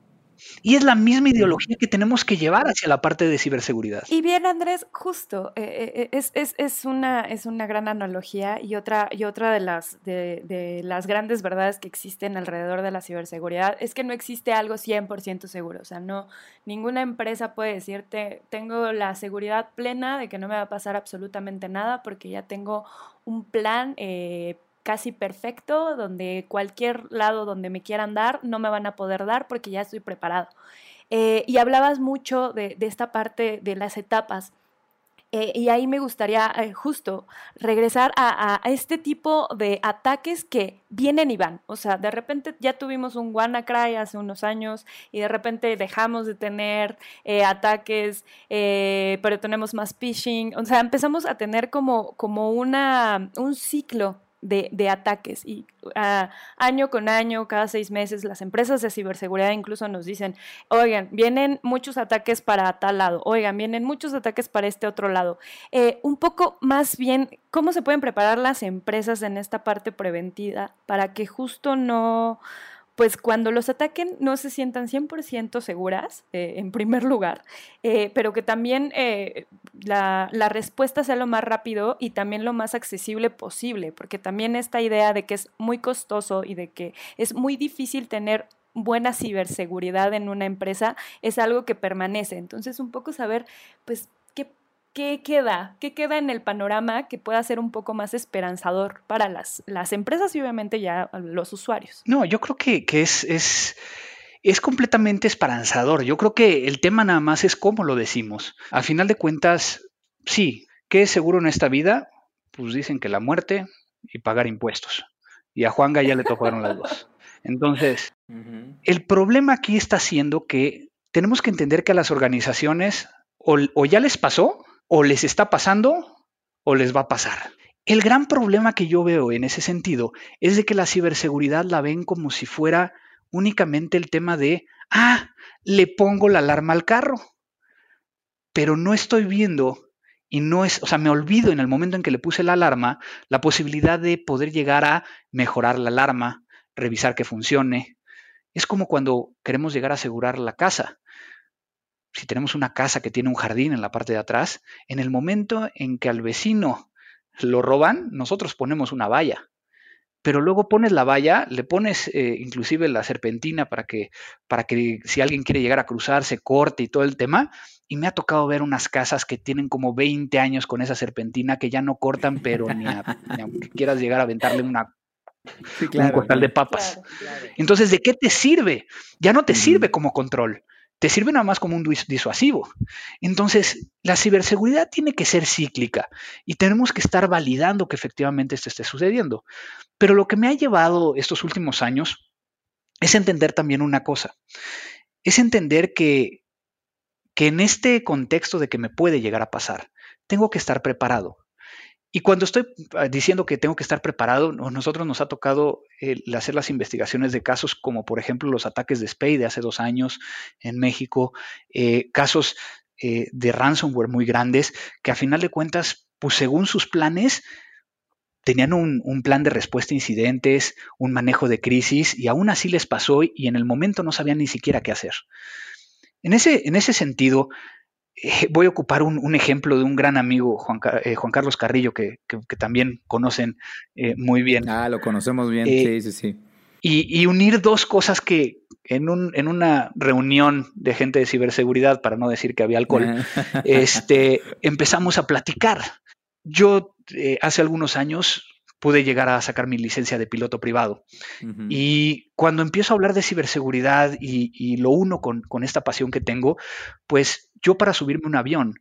Y es la misma ideología que tenemos que llevar hacia la parte de ciberseguridad. Y bien, Andrés, justo, eh, eh, es, es, es, una, es una gran analogía y otra, y otra de, las, de, de, las grandes verdades que existen alrededor de la ciberseguridad es que no existe algo 100% seguro. O sea, no, ninguna empresa puede decirte, tengo la seguridad plena de que no me va a pasar absolutamente nada porque ya tengo un plan eh, casi perfecto, donde cualquier lado donde me quieran dar no me van a poder dar porque ya estoy preparado. Eh, y hablabas mucho de, esta parte de las etapas. Eh, y ahí me gustaría eh, justo regresar a, este tipo de ataques que vienen y van. O sea, de repente ya tuvimos un WannaCry hace unos años y de repente dejamos de tener ataques, pero tenemos más phishing. O sea, empezamos a tener como, como una, un ciclo de, ataques. Y año con año, cada seis meses, las empresas de ciberseguridad incluso nos dicen, oigan, vienen muchos ataques para tal lado, oigan, vienen muchos ataques para este otro lado. Eh, un poco más bien, ¿cómo se pueden preparar las empresas en esta parte preventiva para que justo no pues cuando los ataquen no se sientan 100% seguras, eh, en primer lugar, eh, pero que también eh, la, la, respuesta sea lo más rápido y también lo más accesible posible, porque también esta idea de que es muy costoso y de que es muy difícil tener buena ciberseguridad en una empresa es algo que permanece. Entonces, un poco saber, pues, ¿qué queda? ¿Qué queda en el panorama que pueda ser un poco más esperanzador para las, las empresas y obviamente ya los usuarios? No, yo creo que, que es, es, es, completamente esperanzador. Yo creo que el tema nada más es cómo lo decimos. A final de cuentas, sí, ¿qué es seguro en esta vida? Pues dicen que la muerte y pagar impuestos. Y a Juanga ya le tocaron las dos. Entonces, (laughs) uh -huh. el problema aquí está siendo que tenemos que entender que a las organizaciones o, o ya les pasó o les está pasando o les va a pasar. El gran problema que yo veo en ese sentido es de que la ciberseguridad la ven como si fuera únicamente el tema de, ah, le pongo la alarma al carro, pero no estoy viendo y no es, o sea, me olvido en el momento en que le puse la alarma la posibilidad de poder llegar a mejorar la alarma, revisar que funcione. Es como cuando queremos llegar a asegurar la casa si tenemos una casa que tiene un jardín en la parte de atrás, en el momento en que al vecino lo roban, nosotros ponemos una valla. Pero luego pones la valla, le pones eh, inclusive la serpentina para que, para que si alguien quiere llegar a cruzar se corte y todo el tema. Y me ha tocado ver unas casas que tienen como 20 años con esa serpentina que ya no cortan, pero ni, a, ni aunque quieras llegar a aventarle una Sí, claro, un costal de papas. Claro, claro. Entonces, ¿de qué te sirve? Ya no te mm. sirve como control te sirve nada más como un disuasivo. Entonces, la ciberseguridad tiene que ser cíclica y tenemos que estar validando que efectivamente esto esté sucediendo. Pero lo que me ha llevado estos últimos años es entender también una cosa. Es entender que, que en este contexto de que me puede llegar a pasar, tengo que estar preparado. Y cuando estoy ah, diciendo que tengo que estar preparado, nosotros nos ha tocado el hacer las investigaciones de casos como por ejemplo los ataques de Spay de hace dos años en México, eh, casos eh, de ransomware muy grandes que a final de cuentas, pues según sus planes, tenían un, un, plan de respuesta a incidentes, un manejo de crisis y aún así les pasó y en el momento no sabían ni siquiera qué hacer. En ese, en ese sentido, eh, voy a ocupar un, un, ejemplo de un gran amigo, Juan, eh, Juan Carlos Carrillo, que, que, que también conocen eh, muy bien. Ah, lo conocemos bien, sí, sí, sí. Y, y, unir dos cosas que en, un, en una reunión de gente de ciberseguridad, para no decir que había alcohol, (laughs) este, empezamos a platicar. Yo hace algunos años pude llegar a sacar mi licencia de piloto privado. Uh -huh. Y cuando empiezo a hablar de ciberseguridad y, y lo uno con, con, esta pasión que tengo, pues yo para subirme un avión,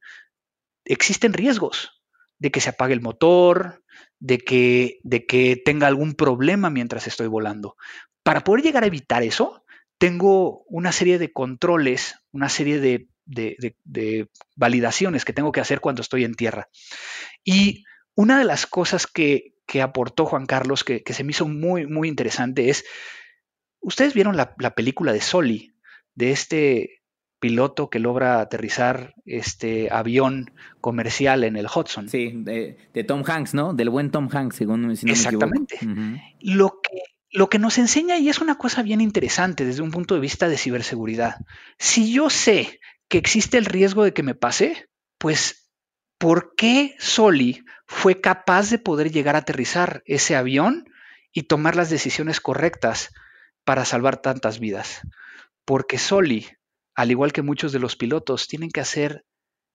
existen riesgos de que se apague el motor, de que, de que tenga algún problema mientras estoy volando. Para poder llegar a evitar eso, tengo una serie de controles, una serie de, de, de, de validaciones que tengo que hacer cuando estoy en tierra. Y una de las cosas que, que aportó Juan Carlos, que, que, se me hizo muy, muy interesante, es, ustedes vieron la, la, película de Soli, de este piloto que logra aterrizar este avión comercial en el Hudson. Sí, de, de Tom Hanks, ¿no? Del buen Tom Hanks, según si no Exactamente. Me uh -huh. Lo que lo que nos enseña y es una cosa bien interesante desde un punto de vista de ciberseguridad. Si yo sé que existe el riesgo de que me pase, pues ¿por qué Soli fue capaz de poder llegar a aterrizar ese avión y tomar las decisiones correctas para salvar tantas vidas? Porque Soli, al igual que muchos de los pilotos, tienen que hacer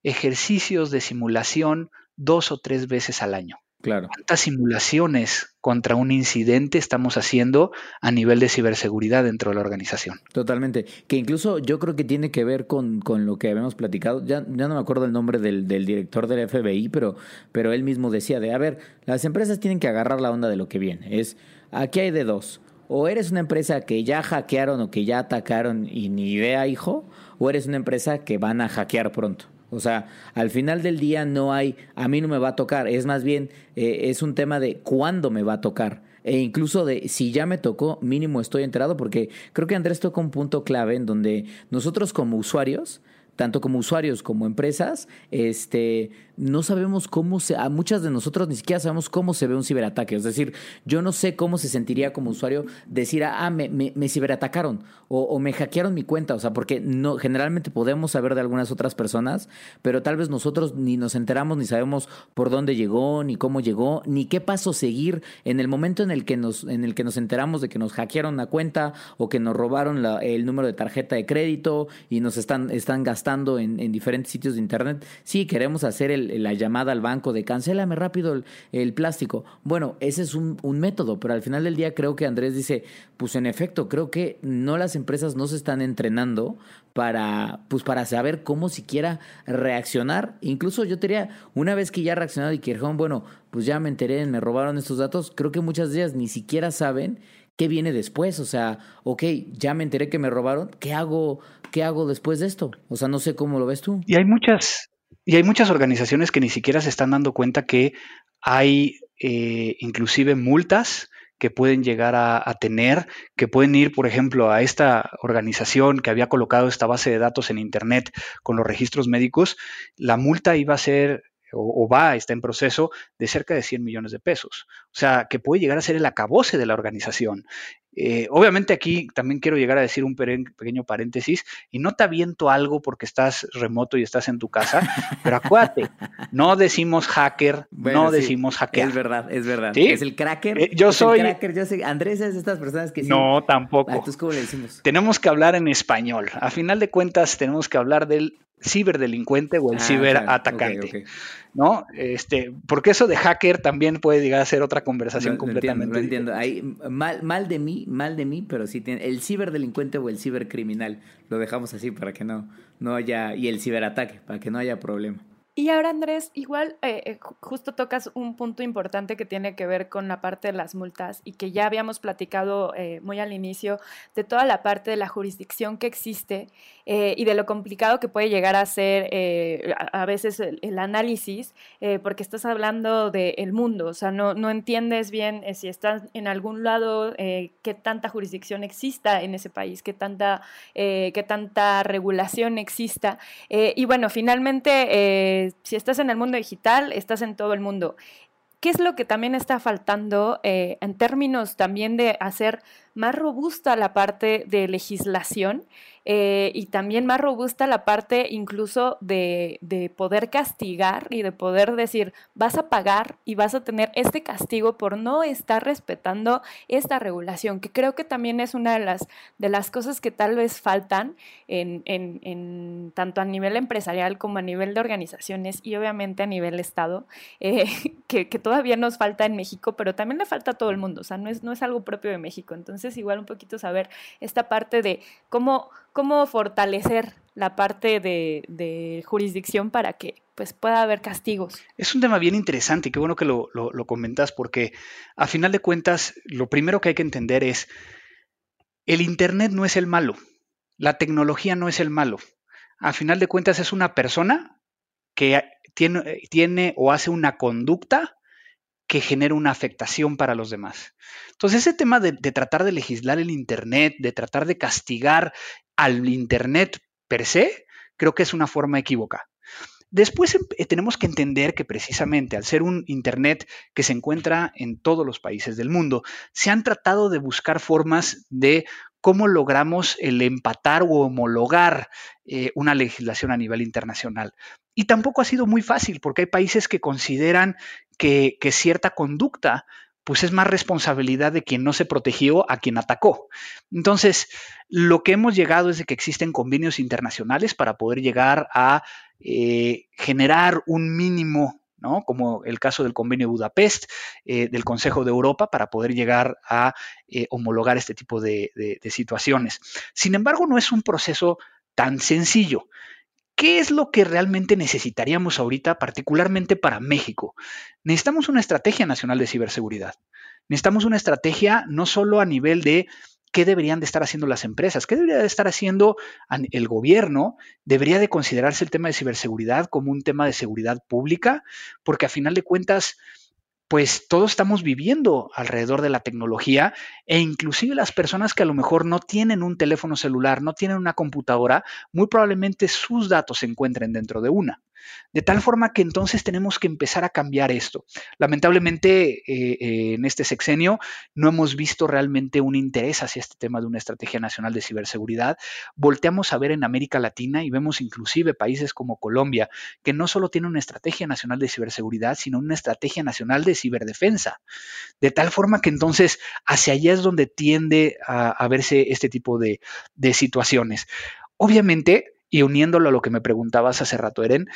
ejercicios de simulación dos o tres veces al año. Claro. ¿Cuántas simulaciones contra un incidente estamos haciendo a nivel de ciberseguridad dentro de la organización? Totalmente. Que incluso yo creo que tiene que ver con, con lo que habíamos platicado. Ya, ya no me acuerdo el nombre del, del, director del FBI, pero, pero él mismo decía de, a ver, las empresas tienen que agarrar la onda de lo que viene. Es, aquí hay de dos. O eres una empresa que ya hackearon o que ya atacaron y ni idea, hijo, o eres una empresa que van a hackear pronto. O sea, al final del día no hay, a mí no me va a tocar, es más bien, eh, es un tema de cuándo me va a tocar. E incluso de si ya me tocó, mínimo estoy enterado, porque creo que Andrés toca un punto clave en donde nosotros como usuarios, tanto como usuarios como empresas, este, no sabemos cómo se, a muchas de nosotros ni siquiera sabemos cómo se ve un ciberataque. Es decir, yo no sé cómo se sentiría como usuario decir, ah, me, me, ciberatacaron o, me hackearon mi cuenta. O sea, porque no, generalmente podemos saber de algunas otras personas, pero tal vez nosotros ni nos enteramos, ni sabemos por dónde llegó, ni cómo llegó, ni qué paso seguir en el momento en el que nos, en el que nos enteramos de que nos hackearon la cuenta o que nos robaron el número de tarjeta de crédito y nos están, están gastando en, en diferentes sitios de internet. Sí, queremos hacer el la llamada al banco de cancélame rápido el, plástico. Bueno, ese es un, método, pero al final del día creo que Andrés dice, pues en efecto, creo que no las empresas no se están entrenando para, pues para saber cómo siquiera reaccionar. Incluso yo diría, una vez que ya reaccionado y que bueno, pues ya me enteré, me robaron estos datos, creo que muchas de ellas ni siquiera saben qué viene después. O sea, ok, ya me enteré que me robaron, ¿qué hago, qué hago después de esto? O sea, no sé cómo lo ves tú. Y hay muchas, y hay muchas organizaciones que ni siquiera se están dando cuenta que hay eh, inclusive multas que pueden llegar a, tener, que pueden ir, por ejemplo, a esta organización que había colocado esta base de datos en Internet con los registros médicos, la multa iba a ser o, va, está en proceso de cerca de 100 millones de pesos. O sea, que puede llegar a ser el acabose de la organización. Eh, obviamente aquí también quiero llegar a decir un pequeño paréntesis y no te aviento algo porque estás remoto y estás en tu casa, pero acuérdate, no decimos hacker, no decimos hacker. Es verdad, es verdad. Es el cracker. Eh, yo soy. yo sé, Andrés es de estas personas que No, tampoco. Ah, ¿cómo le decimos? Tenemos que hablar en español. A final de cuentas, tenemos que hablar del ciberdelincuente o el ah, ciberatacante. ¿No? Este, porque eso de hacker también puede llegar a ser otra conversación completamente. Lo entiendo, Ahí, mal, mal de mí, mal de mí, pero sí tiene el ciberdelincuente o el cibercriminal. Lo dejamos así para que no, no haya, y el ciberataque, para que no haya problema. Y ahora, Andrés, igual eh, eh, justo tocas un punto importante que tiene que ver con la parte de las multas y que ya habíamos platicado eh, muy al inicio de toda la parte de la jurisdicción que existe y de lo complicado que puede llegar a ser a, veces el, análisis, porque estás hablando del mundo, o sea, no, no entiendes bien si estás en algún lado, qué tanta jurisdicción exista en ese país, qué tanta, qué tanta regulación exista. y bueno, finalmente si estás en el mundo digital, estás en todo el mundo. ¿Qué es lo que también está faltando eh, en términos también de hacer más robusta la parte de legislación eh, y también más robusta la parte incluso de, poder castigar y de poder decir, vas a pagar y vas a tener este castigo por no estar respetando esta regulación, que creo que también es una de las, de las cosas que tal vez faltan en, en, tanto a nivel empresarial como a nivel de organizaciones y obviamente a nivel Estado, eh, (laughs) que, todavía nos falta en México, pero también le falta a todo el mundo, o sea, no es, no es algo propio de México. Entonces, igual un poquito saber esta parte de cómo cómo fortalecer la parte de, jurisdicción para que pues, pueda haber castigos. Es un tema bien interesante y qué bueno que lo, comentas porque a final de cuentas lo primero que hay que entender es el Internet no es el malo, la tecnología no es el malo. A final de cuentas es una persona que tiene, tiene o hace una conducta que genera una afectación para los demás. Entonces, ese tema de, tratar de legislar el Internet, de tratar de castigar al Internet per se, creo que es una forma equívoca. Después em, eh, tenemos que entender que precisamente al ser un Internet que se encuentra en todos los países del mundo, se han tratado de buscar formas de cómo logramos el empatar o homologar eh, una legislación a nivel internacional. Y tampoco ha sido muy fácil porque hay países que consideran que, que cierta conducta pues es más responsabilidad de quien no se protegió a quien atacó. Entonces, lo que hemos llegado es de que existen convenios internacionales para poder llegar a eh, generar un mínimo ¿no? como el caso del convenio Budapest, eh, del Consejo de Europa, para poder llegar a eh, homologar este tipo de, de, situaciones. Sin embargo, no es un proceso tan sencillo. ¿Qué es lo que realmente necesitaríamos ahorita, particularmente para México? Necesitamos una estrategia nacional de ciberseguridad. Necesitamos una estrategia no solo a nivel de qué deberían de estar haciendo las empresas, qué debería de estar haciendo el gobierno, debería de considerarse el tema de ciberseguridad como un tema de seguridad pública, porque a final de cuentas pues todos estamos viviendo alrededor de la tecnología e inclusive las personas que a lo mejor no tienen un teléfono celular, no tienen una computadora, muy probablemente sus datos se encuentren dentro de una. De tal forma que entonces tenemos que empezar a cambiar esto. Lamentablemente, eh, eh, en este sexenio no hemos visto realmente un interés hacia este tema de una estrategia nacional de ciberseguridad. Volteamos a ver en América Latina y vemos inclusive países como Colombia, que no solo tienen una estrategia nacional de ciberseguridad, sino una estrategia nacional de ciberdefensa. De tal forma que entonces hacia allá es donde tiende a, verse este tipo de situaciones. Obviamente, y uniéndolo a lo que me preguntabas hace rato, Eren,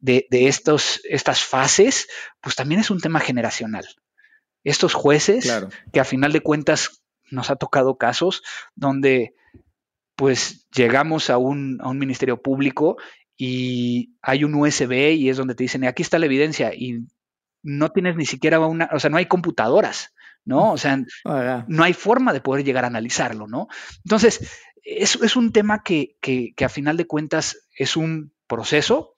de, estos, estas fases, pues también es un tema generacional. Estos jueces, que a final de cuentas nos ha tocado casos donde pues llegamos a un, a un ministerio público y hay un USB y es donde te dicen, aquí está la evidencia y no tienes ni siquiera una, o sea, no hay computadoras, ¿no? O sea, no hay forma de poder llegar a analizarlo, ¿no? Entonces, es, es un tema que, que, que, a final de cuentas es un proceso.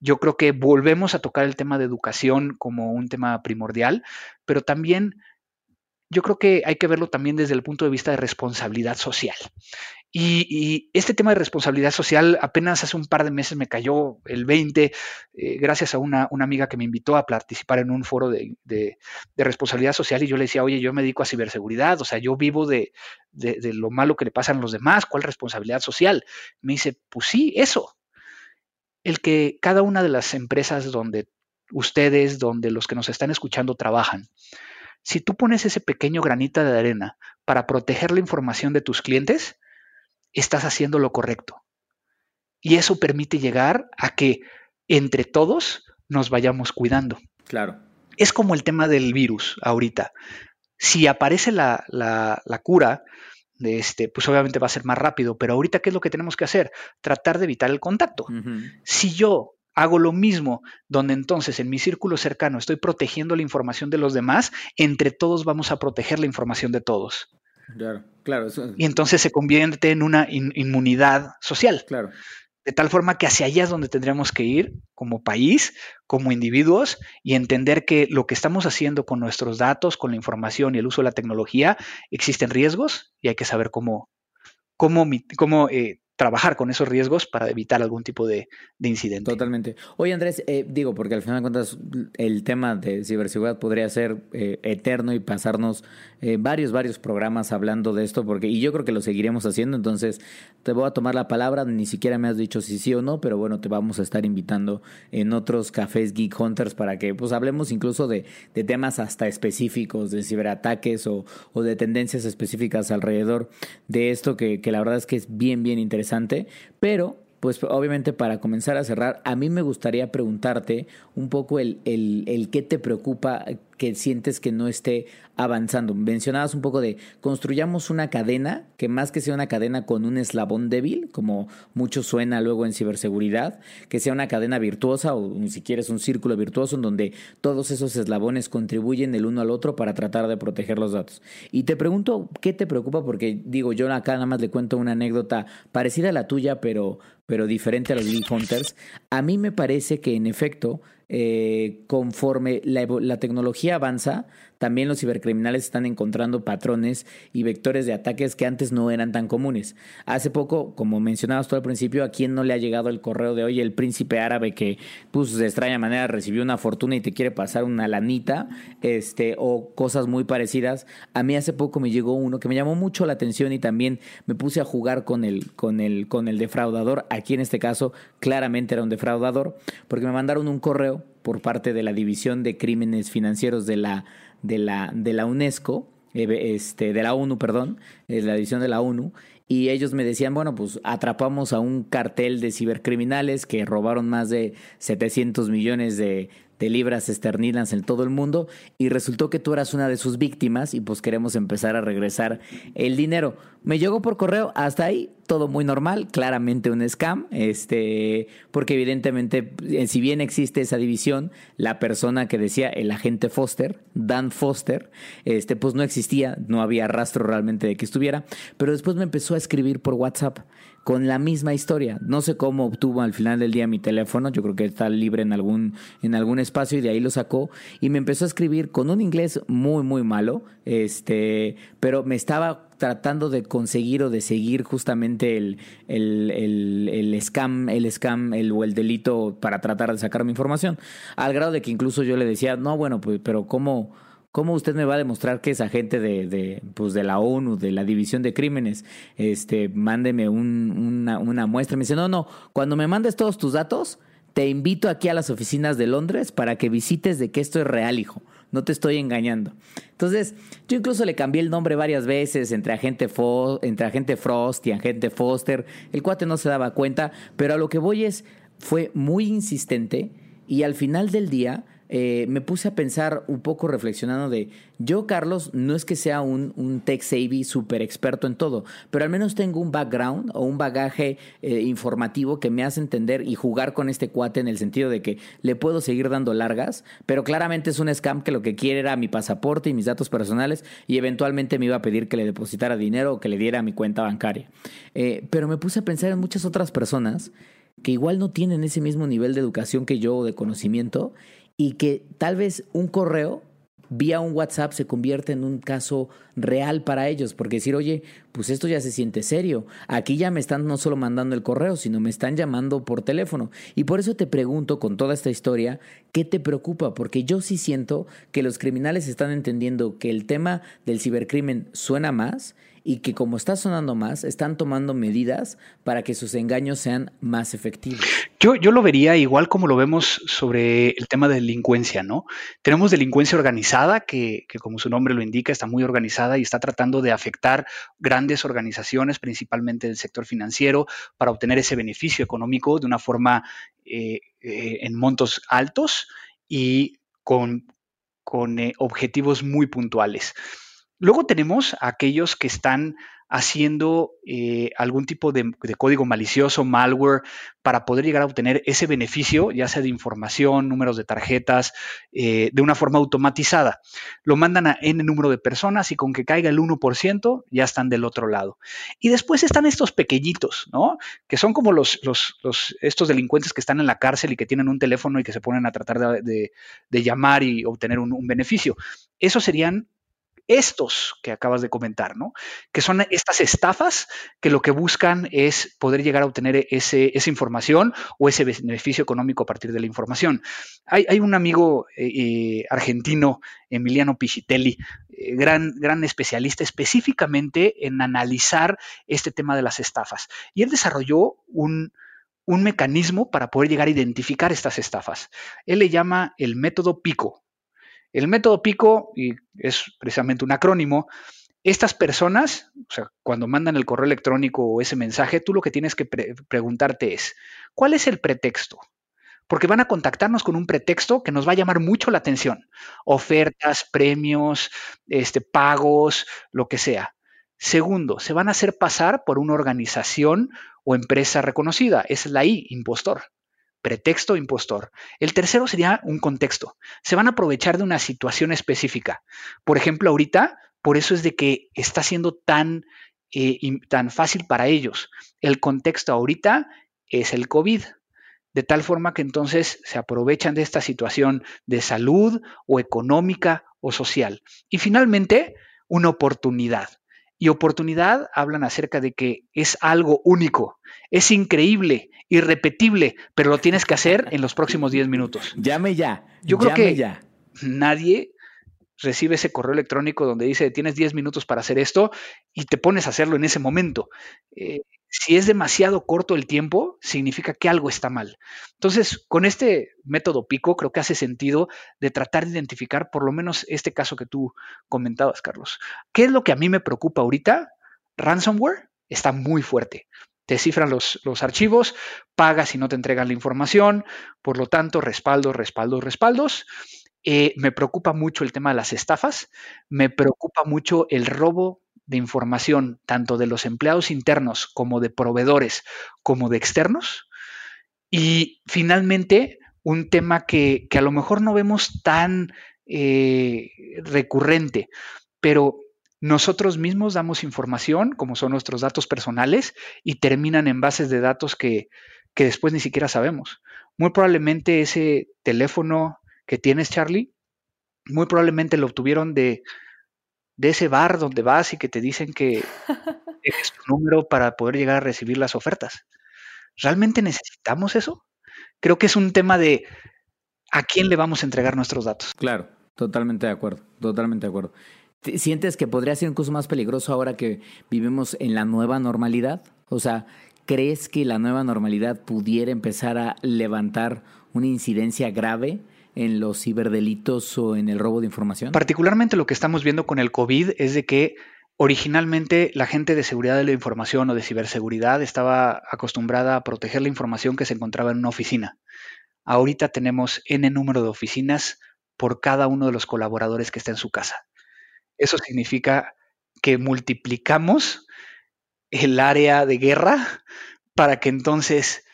Yo creo que volvemos a tocar el tema de educación como un tema primordial, pero también yo creo que hay que verlo también desde el punto de vista de responsabilidad social. Y, este tema de responsabilidad social apenas hace un par de meses me cayó el 20, eh, gracias a una, amiga que me invitó a participar en un foro de, responsabilidad social y yo le decía, oye, yo me dedico a ciberseguridad, o sea, yo vivo de, de lo malo que le pasan a los demás, ¿cuál responsabilidad social? Me dice, pues sí, eso. El que cada una de las empresas donde ustedes, donde los que nos están escuchando trabajan, si tú pones ese pequeño granito de arena para proteger la información de tus clientes, estás haciendo lo correcto. Y eso permite llegar a que entre todos nos vayamos cuidando. Claro. Es como el tema del virus ahorita. Si aparece la, cura, este, pues obviamente va a ser más rápido, pero ahorita, ¿qué es lo que tenemos que hacer? Tratar de evitar el contacto. Si yo hago lo mismo, donde entonces en mi círculo cercano estoy protegiendo la información de los demás, entre todos vamos a proteger la información de todos. Claro, claro. Y entonces se convierte en una inmunidad social. Claro. De tal forma que hacia allá es donde tendríamos que ir como país, como individuos, y entender que lo que estamos haciendo con nuestros datos, con la información y el uso de la tecnología, existen riesgos y hay que saber cómo, cómo, cómo eh, trabajar con esos riesgos para evitar algún tipo de, incidente. Totalmente. Oye, Andrés, eh, digo, porque al final de cuentas el tema de ciberseguridad podría ser eh, eterno y pasarnos eh, varios, varios programas hablando de esto, porque y yo creo que lo seguiremos haciendo, entonces te voy a tomar la palabra, ni siquiera me has dicho si sí o no, pero bueno, te vamos a estar invitando en otros cafés Geek Hunters para que pues hablemos incluso de, de temas hasta específicos, de ciberataques o, o, de tendencias específicas alrededor de esto, que, que la verdad es que es bien, bien interesante, pero pues obviamente para comenzar a cerrar, a mí me gustaría preguntarte un poco el, el, el qué te preocupa que sientes que no esté avanzando. Mencionabas un poco de construyamos una cadena que más que sea una cadena con un eslabón débil, como mucho suena luego en ciberseguridad, que sea una cadena virtuosa o ni siquiera es un círculo virtuoso en donde todos esos eslabones contribuyen el uno al otro para tratar de proteger los datos. Y te pregunto, ¿qué te preocupa? Porque digo, yo acá nada más le cuento una anécdota parecida a la tuya, pero, pero diferente a los League Hunters. A mí me parece que en efecto eh, conforme la, la tecnología avanza, también los cibercriminales están encontrando patrones y vectores de ataques que antes no eran tan comunes. Hace poco, como mencionabas tú al principio, ¿a quién no le ha llegado el correo de hoy el príncipe árabe que, pues, de extraña manera recibió una fortuna y te quiere pasar una lanita, este, o cosas muy parecidas? A mí hace poco me llegó uno que me llamó mucho la atención y también me puse a jugar con el, con el, con el defraudador. Aquí en este caso, claramente era un defraudador, porque me mandaron un correo por parte de la División de Crímenes Financieros de la de la, de la UNESCO, eh, este, de la ONU, perdón, de la edición de la ONU, y ellos me decían, bueno, pues atrapamos a un cartel de cibercriminales que robaron más de 700 millones de, de libras esterlinas en todo el mundo y resultó que tú eras una de sus víctimas y pues queremos empezar a regresar el dinero. Me llegó por correo, hasta ahí todo muy normal, claramente un scam, este, porque evidentemente eh, si bien existe esa división, la persona que decía el agente Foster, Dan Foster, este pues no existía, no había rastro realmente de que estuviera, pero después me empezó a escribir por WhatsApp con la misma historia. No sé cómo obtuvo al final del día mi teléfono, yo creo que está libre en algún, en algún espacio y de ahí lo sacó y me empezó a escribir con un inglés muy, muy malo, este, pero me estaba tratando de conseguir o de seguir justamente el, el, el, scam, el scam el, o el delito para tratar de sacar mi información, al grado de que incluso yo le decía, no, bueno, pues, pero ¿cómo? ¿Cómo usted me va a demostrar que es agente de, de, pues de la ONU, de la División de Crímenes? Este, mándeme una, una muestra. Me dice, no, no, cuando me mandes todos tus datos, te invito aquí a las oficinas de Londres para que visites de que esto es real, hijo. No te estoy engañando. Entonces, yo incluso le cambié el nombre varias veces entre agente, entre agente Frost y agente Foster. El cuate no se daba cuenta, pero a lo que voy es, fue muy insistente y al final del día eh, me puse a pensar un poco reflexionando de, yo Carlos, no es que sea un, tech savvy súper experto en todo, pero al menos tengo un background o un bagaje eh, informativo que me hace entender y jugar con este cuate en el sentido de que le puedo seguir dando largas, pero claramente es un scam que lo que quiere era mi pasaporte y mis datos personales y eventualmente me iba a pedir que le depositara dinero o que le diera mi cuenta bancaria. Eh, pero me puse a pensar en muchas otras personas que igual no tienen ese mismo nivel de educación que yo o de conocimiento y que tal vez un correo vía un WhatsApp se convierte en un caso real para ellos, porque decir, oye, pues esto ya se siente serio, aquí ya me están no solo mandando el correo, sino me están llamando por teléfono. Y por eso te pregunto con toda esta historia, ¿qué te preocupa? Porque yo sí siento que los criminales están entendiendo que el tema del cibercrimen suena más y que como está sonando más, están tomando medidas para que sus engaños sean más efectivos. Yo, yo lo vería igual como lo vemos sobre el tema de delincuencia, ¿no? Tenemos delincuencia organizada que, que como su nombre lo indica, está muy organizada y está tratando de afectar grandes organizaciones, principalmente del sector financiero, para obtener ese beneficio económico de una forma eh, eh, en montos altos y con, con eh, objetivos muy puntuales. Luego tenemos a aquellos que están haciendo eh, algún tipo de, código malicioso, malware, para poder llegar a obtener ese beneficio, ya sea de información, números de tarjetas, eh, de una forma automatizada. Lo mandan a N número de personas y con que caiga el 1%, ya están del otro lado. Y después están estos pequeñitos, ¿no? Que son como los, los, estos delincuentes que están en la cárcel y que tienen un teléfono y que se ponen a tratar de, llamar y obtener un, un beneficio. Esos serían estos que acabas de comentar, ¿no? Que son estas estafas que lo que buscan es poder llegar a obtener ese, esa información o ese beneficio económico a partir de la información. Hay, un amigo eh, eh, argentino, Emiliano Piscitelli, eh, gran, gran especialista específicamente en analizar este tema de las estafas. Y él desarrolló un, un mecanismo para poder llegar a identificar estas estafas. Él le llama el método PICO. El método PICO, y es precisamente un acrónimo, estas personas, o sea, cuando mandan el correo electrónico o ese mensaje, tú lo que tienes que preguntarte es, ¿cuál es el pretexto? Porque van a contactarnos con un pretexto que nos va a llamar mucho la atención. Ofertas, premios, este, pagos, lo que sea. Segundo, se van a hacer pasar por una organización o empresa reconocida. Es la I, impostor pretexto impostor. El tercero sería un contexto. Se van a aprovechar de una situación específica. Por ejemplo, ahorita, por eso es de que está siendo tan, eh, tan fácil para ellos. El contexto ahorita es el COVID. de tal forma que entonces se aprovechan de esta situación de salud o económica o social. Y finalmente, una oportunidad. Y oportunidad hablan acerca de que es algo único, es increíble, irrepetible, pero lo tienes que hacer en los próximos 10 minutos. Llame ya. Yo creo llame que ya. nadie recibe ese correo electrónico donde dice tienes 10 minutos para hacer esto y te pones a hacerlo en ese momento. Eh, si es demasiado corto el tiempo, significa que algo está mal. Entonces, con este método pico, creo que hace sentido de tratar de identificar por lo menos este caso que tú comentabas, Carlos. ¿Qué es lo que a mí me preocupa ahorita? Ransomware está muy fuerte. Te cifran los, los archivos, pagas y no te entregan la información, por lo tanto, respaldos, respaldos, respaldos. Eh, me preocupa mucho el tema de las estafas, me preocupa mucho el robo de información, tanto de los empleados internos como de proveedores, como de externos. Y finalmente, un tema que, que a lo mejor no vemos tan eh, recurrente, pero nosotros mismos damos información, como son nuestros datos personales, y terminan en bases de datos que, que después ni siquiera sabemos. Muy probablemente ese teléfono que tienes, Charlie, muy probablemente lo obtuvieron de, de ese bar donde vas y que te dicen que (laughs) dejes tu número para poder llegar a recibir las ofertas. ¿Realmente necesitamos eso? Creo que es un tema de a quién le vamos a entregar nuestros datos. Claro, totalmente de acuerdo, totalmente de acuerdo. ¿Te- ¿Sientes que podría ser incluso más peligroso ahora que vivimos en la nueva normalidad? O sea, ¿crees que la nueva normalidad pudiera empezar a levantar una incidencia grave en los ciberdelitos o en el robo de información? Particularmente lo que estamos viendo con el COVID es de que originalmente la gente de seguridad de la información o de ciberseguridad estaba acostumbrada a proteger la información que se encontraba en una oficina. Ahorita tenemos N número de oficinas por cada uno de los colaboradores que está en su casa. Eso significa que multiplicamos el área de guerra para que entonces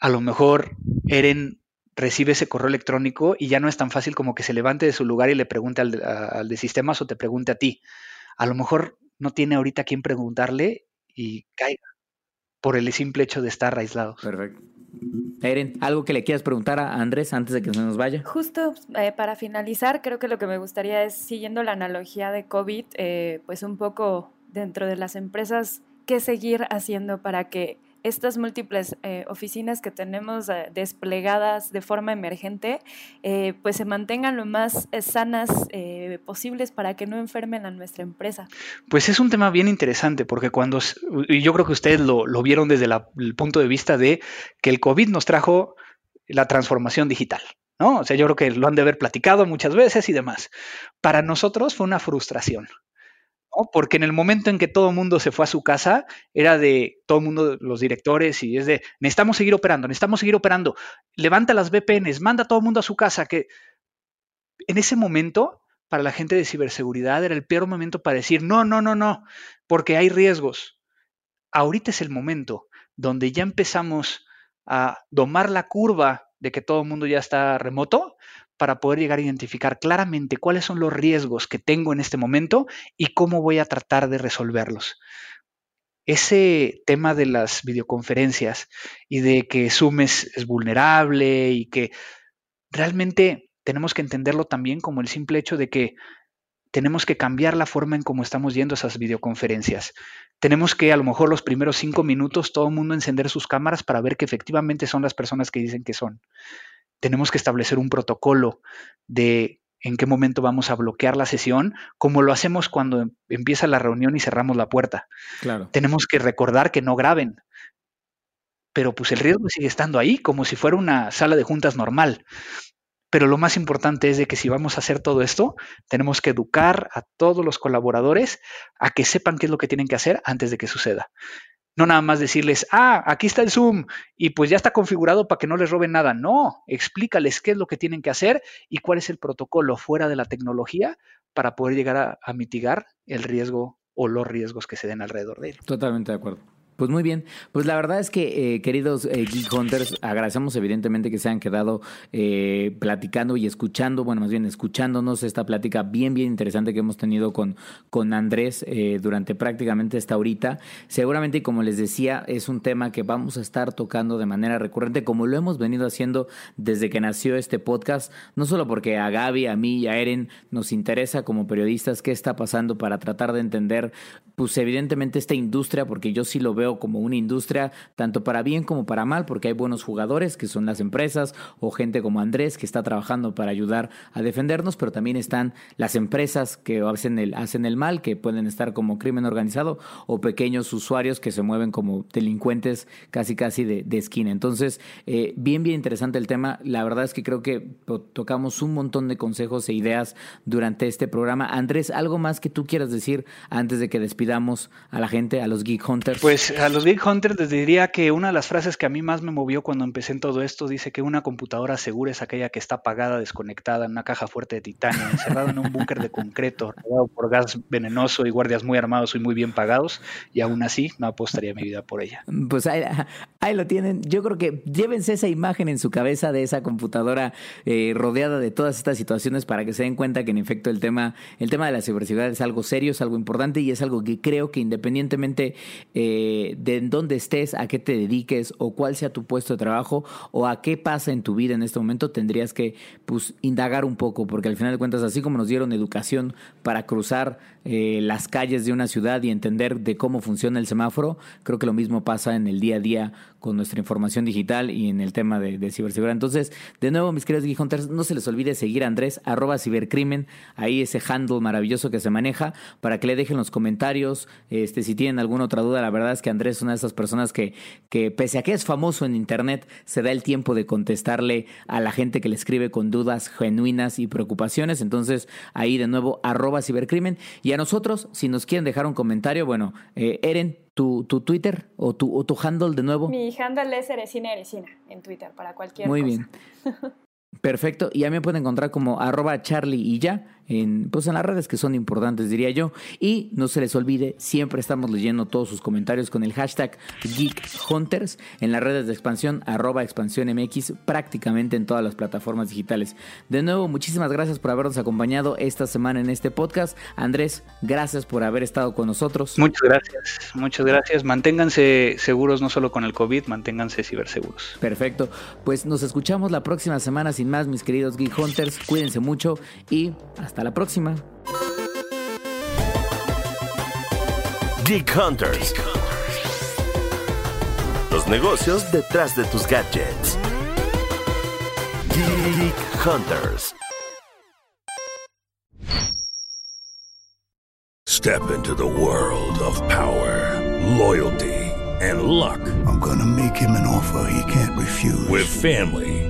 a lo mejor Eren recibe ese correo electrónico y ya no es tan fácil como que se levante de su lugar y le pregunte al a- al de sistemas o te pregunte a ti. A lo mejor no tiene ahorita a quién preguntarle y caiga por el simple hecho de estar aislado. Perfecto. Eren, ¿algo que le quieras preguntar a Andrés antes de que se nos vaya? Justo eh, para finalizar, creo que lo que me gustaría es, siguiendo la analogía de COVID, eh, pues un poco dentro de las empresas, qué seguir haciendo para que estas múltiples eh, oficinas que tenemos eh, desplegadas de forma emergente, eh, pues se mantengan lo más sanas posibles para que no enfermen a nuestra empresa. Pues es un tema bien interesante porque cuando, y yo creo que ustedes lo, vieron desde el punto de vista de que el COVID nos trajo la transformación digital, ¿no? O sea, yo creo que lo han de haber platicado muchas veces y demás. Para nosotros fue una frustración, Porque en el momento en que todo el mundo se fue a su casa, era de todo el mundo, los directores, y es de, necesitamos seguir operando, necesitamos seguir operando, levanta las VPNs, manda todo el mundo a su casa, que en ese momento, para la gente de ciberseguridad, era el peor momento para decir, no, no, no, no, porque hay riesgos. Ahorita es el momento donde ya empezamos a domar la curva de que todo el mundo ya está remoto para poder llegar a identificar claramente cuáles son los riesgos que tengo en este momento y cómo voy a tratar de resolverlos. Ese tema de las videoconferencias y de que Zoom es, vulnerable y que realmente tenemos que entenderlo también como el simple hecho de que tenemos que cambiar la forma en cómo estamos yendo a esas videoconferencias. Tenemos que a lo mejor los primeros cinco minutos todo el mundo encender sus cámaras para ver que efectivamente son las personas que dicen que son. Tenemos que establecer un protocolo de en qué momento vamos a bloquear la sesión, como lo hacemos cuando em- empieza la reunión y cerramos la puerta. Claro. Tenemos que recordar que no graben, pero pues el riesgo sigue estando ahí, como si fuera una sala de juntas normal. Pero lo más importante es de que si vamos a hacer todo esto, tenemos que educar a todos los colaboradores a que sepan qué es lo que tienen que hacer antes de que suceda. No nada más decirles, ah, aquí está el Zoom y pues ya está configurado para que no les roben nada. No, explícales qué es lo que tienen que hacer y cuál es el protocolo fuera de la tecnología para poder llegar a, a mitigar el riesgo o los riesgos que se den alrededor de él. Totalmente de acuerdo. Pues muy bien, pues la verdad es que eh, queridos eh, Geek Hunters, agradecemos evidentemente que se han quedado eh, platicando y escuchando, bueno, más bien escuchándonos esta plática bien, bien interesante que hemos tenido con, con Andrés durante prácticamente esta horita. Seguramente, como les decía, es un tema que vamos a estar tocando de manera recurrente, como lo hemos venido haciendo desde que nació este podcast, no solo porque a Gaby, a mí y a Eren nos interesa como periodistas qué está pasando para tratar de entender, pues evidentemente esta industria, porque yo sí lo veo como una industria tanto para bien como para mal, porque hay buenos jugadores que son las empresas o gente como Andrés que está trabajando para ayudar a defendernos, pero también están las empresas que hacen el, hacen el mal, que pueden estar como crimen organizado o pequeños usuarios que se mueven como delincuentes casi casi de, esquina. Entonces, eh, bien, bien interesante el tema. La verdad es que creo que tocamos un montón de consejos e ideas durante este programa. Andrés, ¿algo más que tú quieras decir antes de que despidamos a la gente, a los Geek Hunters? Pues a los Geek Hunters les diría que una de las frases que a mí más me movió cuando empecé en todo esto dice que una computadora segura es aquella que está apagada, desconectada en una caja fuerte de titanio, encerrada en un búnker de concreto, rodeado por gas venenoso y guardias muy armados y muy bien pagados, y aún así no apostaría mi vida por ella. Pues ahí, lo tienen. Yo creo que llévense esa imagen en su cabeza de esa computadora eh, rodeada de todas estas situaciones para que se den cuenta que en efecto el tema, el tema de la ciberseguridad es algo serio, es algo importante y es algo que creo que independientemente eh, de dónde estés, a qué te dediques o cuál sea tu puesto de trabajo o a qué pasa en tu vida en este momento, tendrías que pues, indagar un poco, porque al final de cuentas, así como nos dieron educación para cruzar eh, las calles de una ciudad y entender de cómo funciona el semáforo, creo que lo mismo pasa en el día a día con nuestra información digital y en el tema de, ciberseguridad. Entonces, de nuevo, mis queridos Geek no se les olvide seguir a Andrés, arroba cibercrimen, ahí ese handle maravilloso que se maneja, para que le dejen los comentarios, este, si tienen alguna otra duda, la verdad es que Andrés es una de esas personas que, que pese a que es famoso en Internet, se da el tiempo de contestarle a la gente que le escribe con dudas genuinas y preocupaciones. Entonces, ahí de nuevo, arroba cibercrimen. Y a nosotros, si nos quieren dejar un comentario, bueno, eh, Eren, tu, tu Twitter o tu, o tu handle de nuevo. Mi handle es Eresina Eresina en Twitter para cualquier Muy cosa. bien. (laughs) Perfecto. Y a mí me pueden encontrar como arroba Charlie y ya en, pues en las redes que son importantes, diría yo. Y no se les olvide, siempre estamos leyendo todos sus comentarios con el hashtag GeekHunters en las redes de expansión, arroba expansión MX, prácticamente en todas las plataformas digitales. De nuevo, muchísimas gracias por habernos acompañado esta semana en este podcast. Andrés, gracias por haber estado con nosotros. Muchas gracias, muchas gracias. Manténganse seguros no solo con el COVID, manténganse ciberseguros. Perfecto. Pues nos escuchamos la próxima semana sin más, mis queridos Geek Hunters. Cuídense mucho y hasta la próxima. Geek Hunters. Los negocios detrás de tus gadgets. Geek Hunters. Step into the world of power, loyalty, and luck. I'm gonna make him an offer he can't refuse. With family,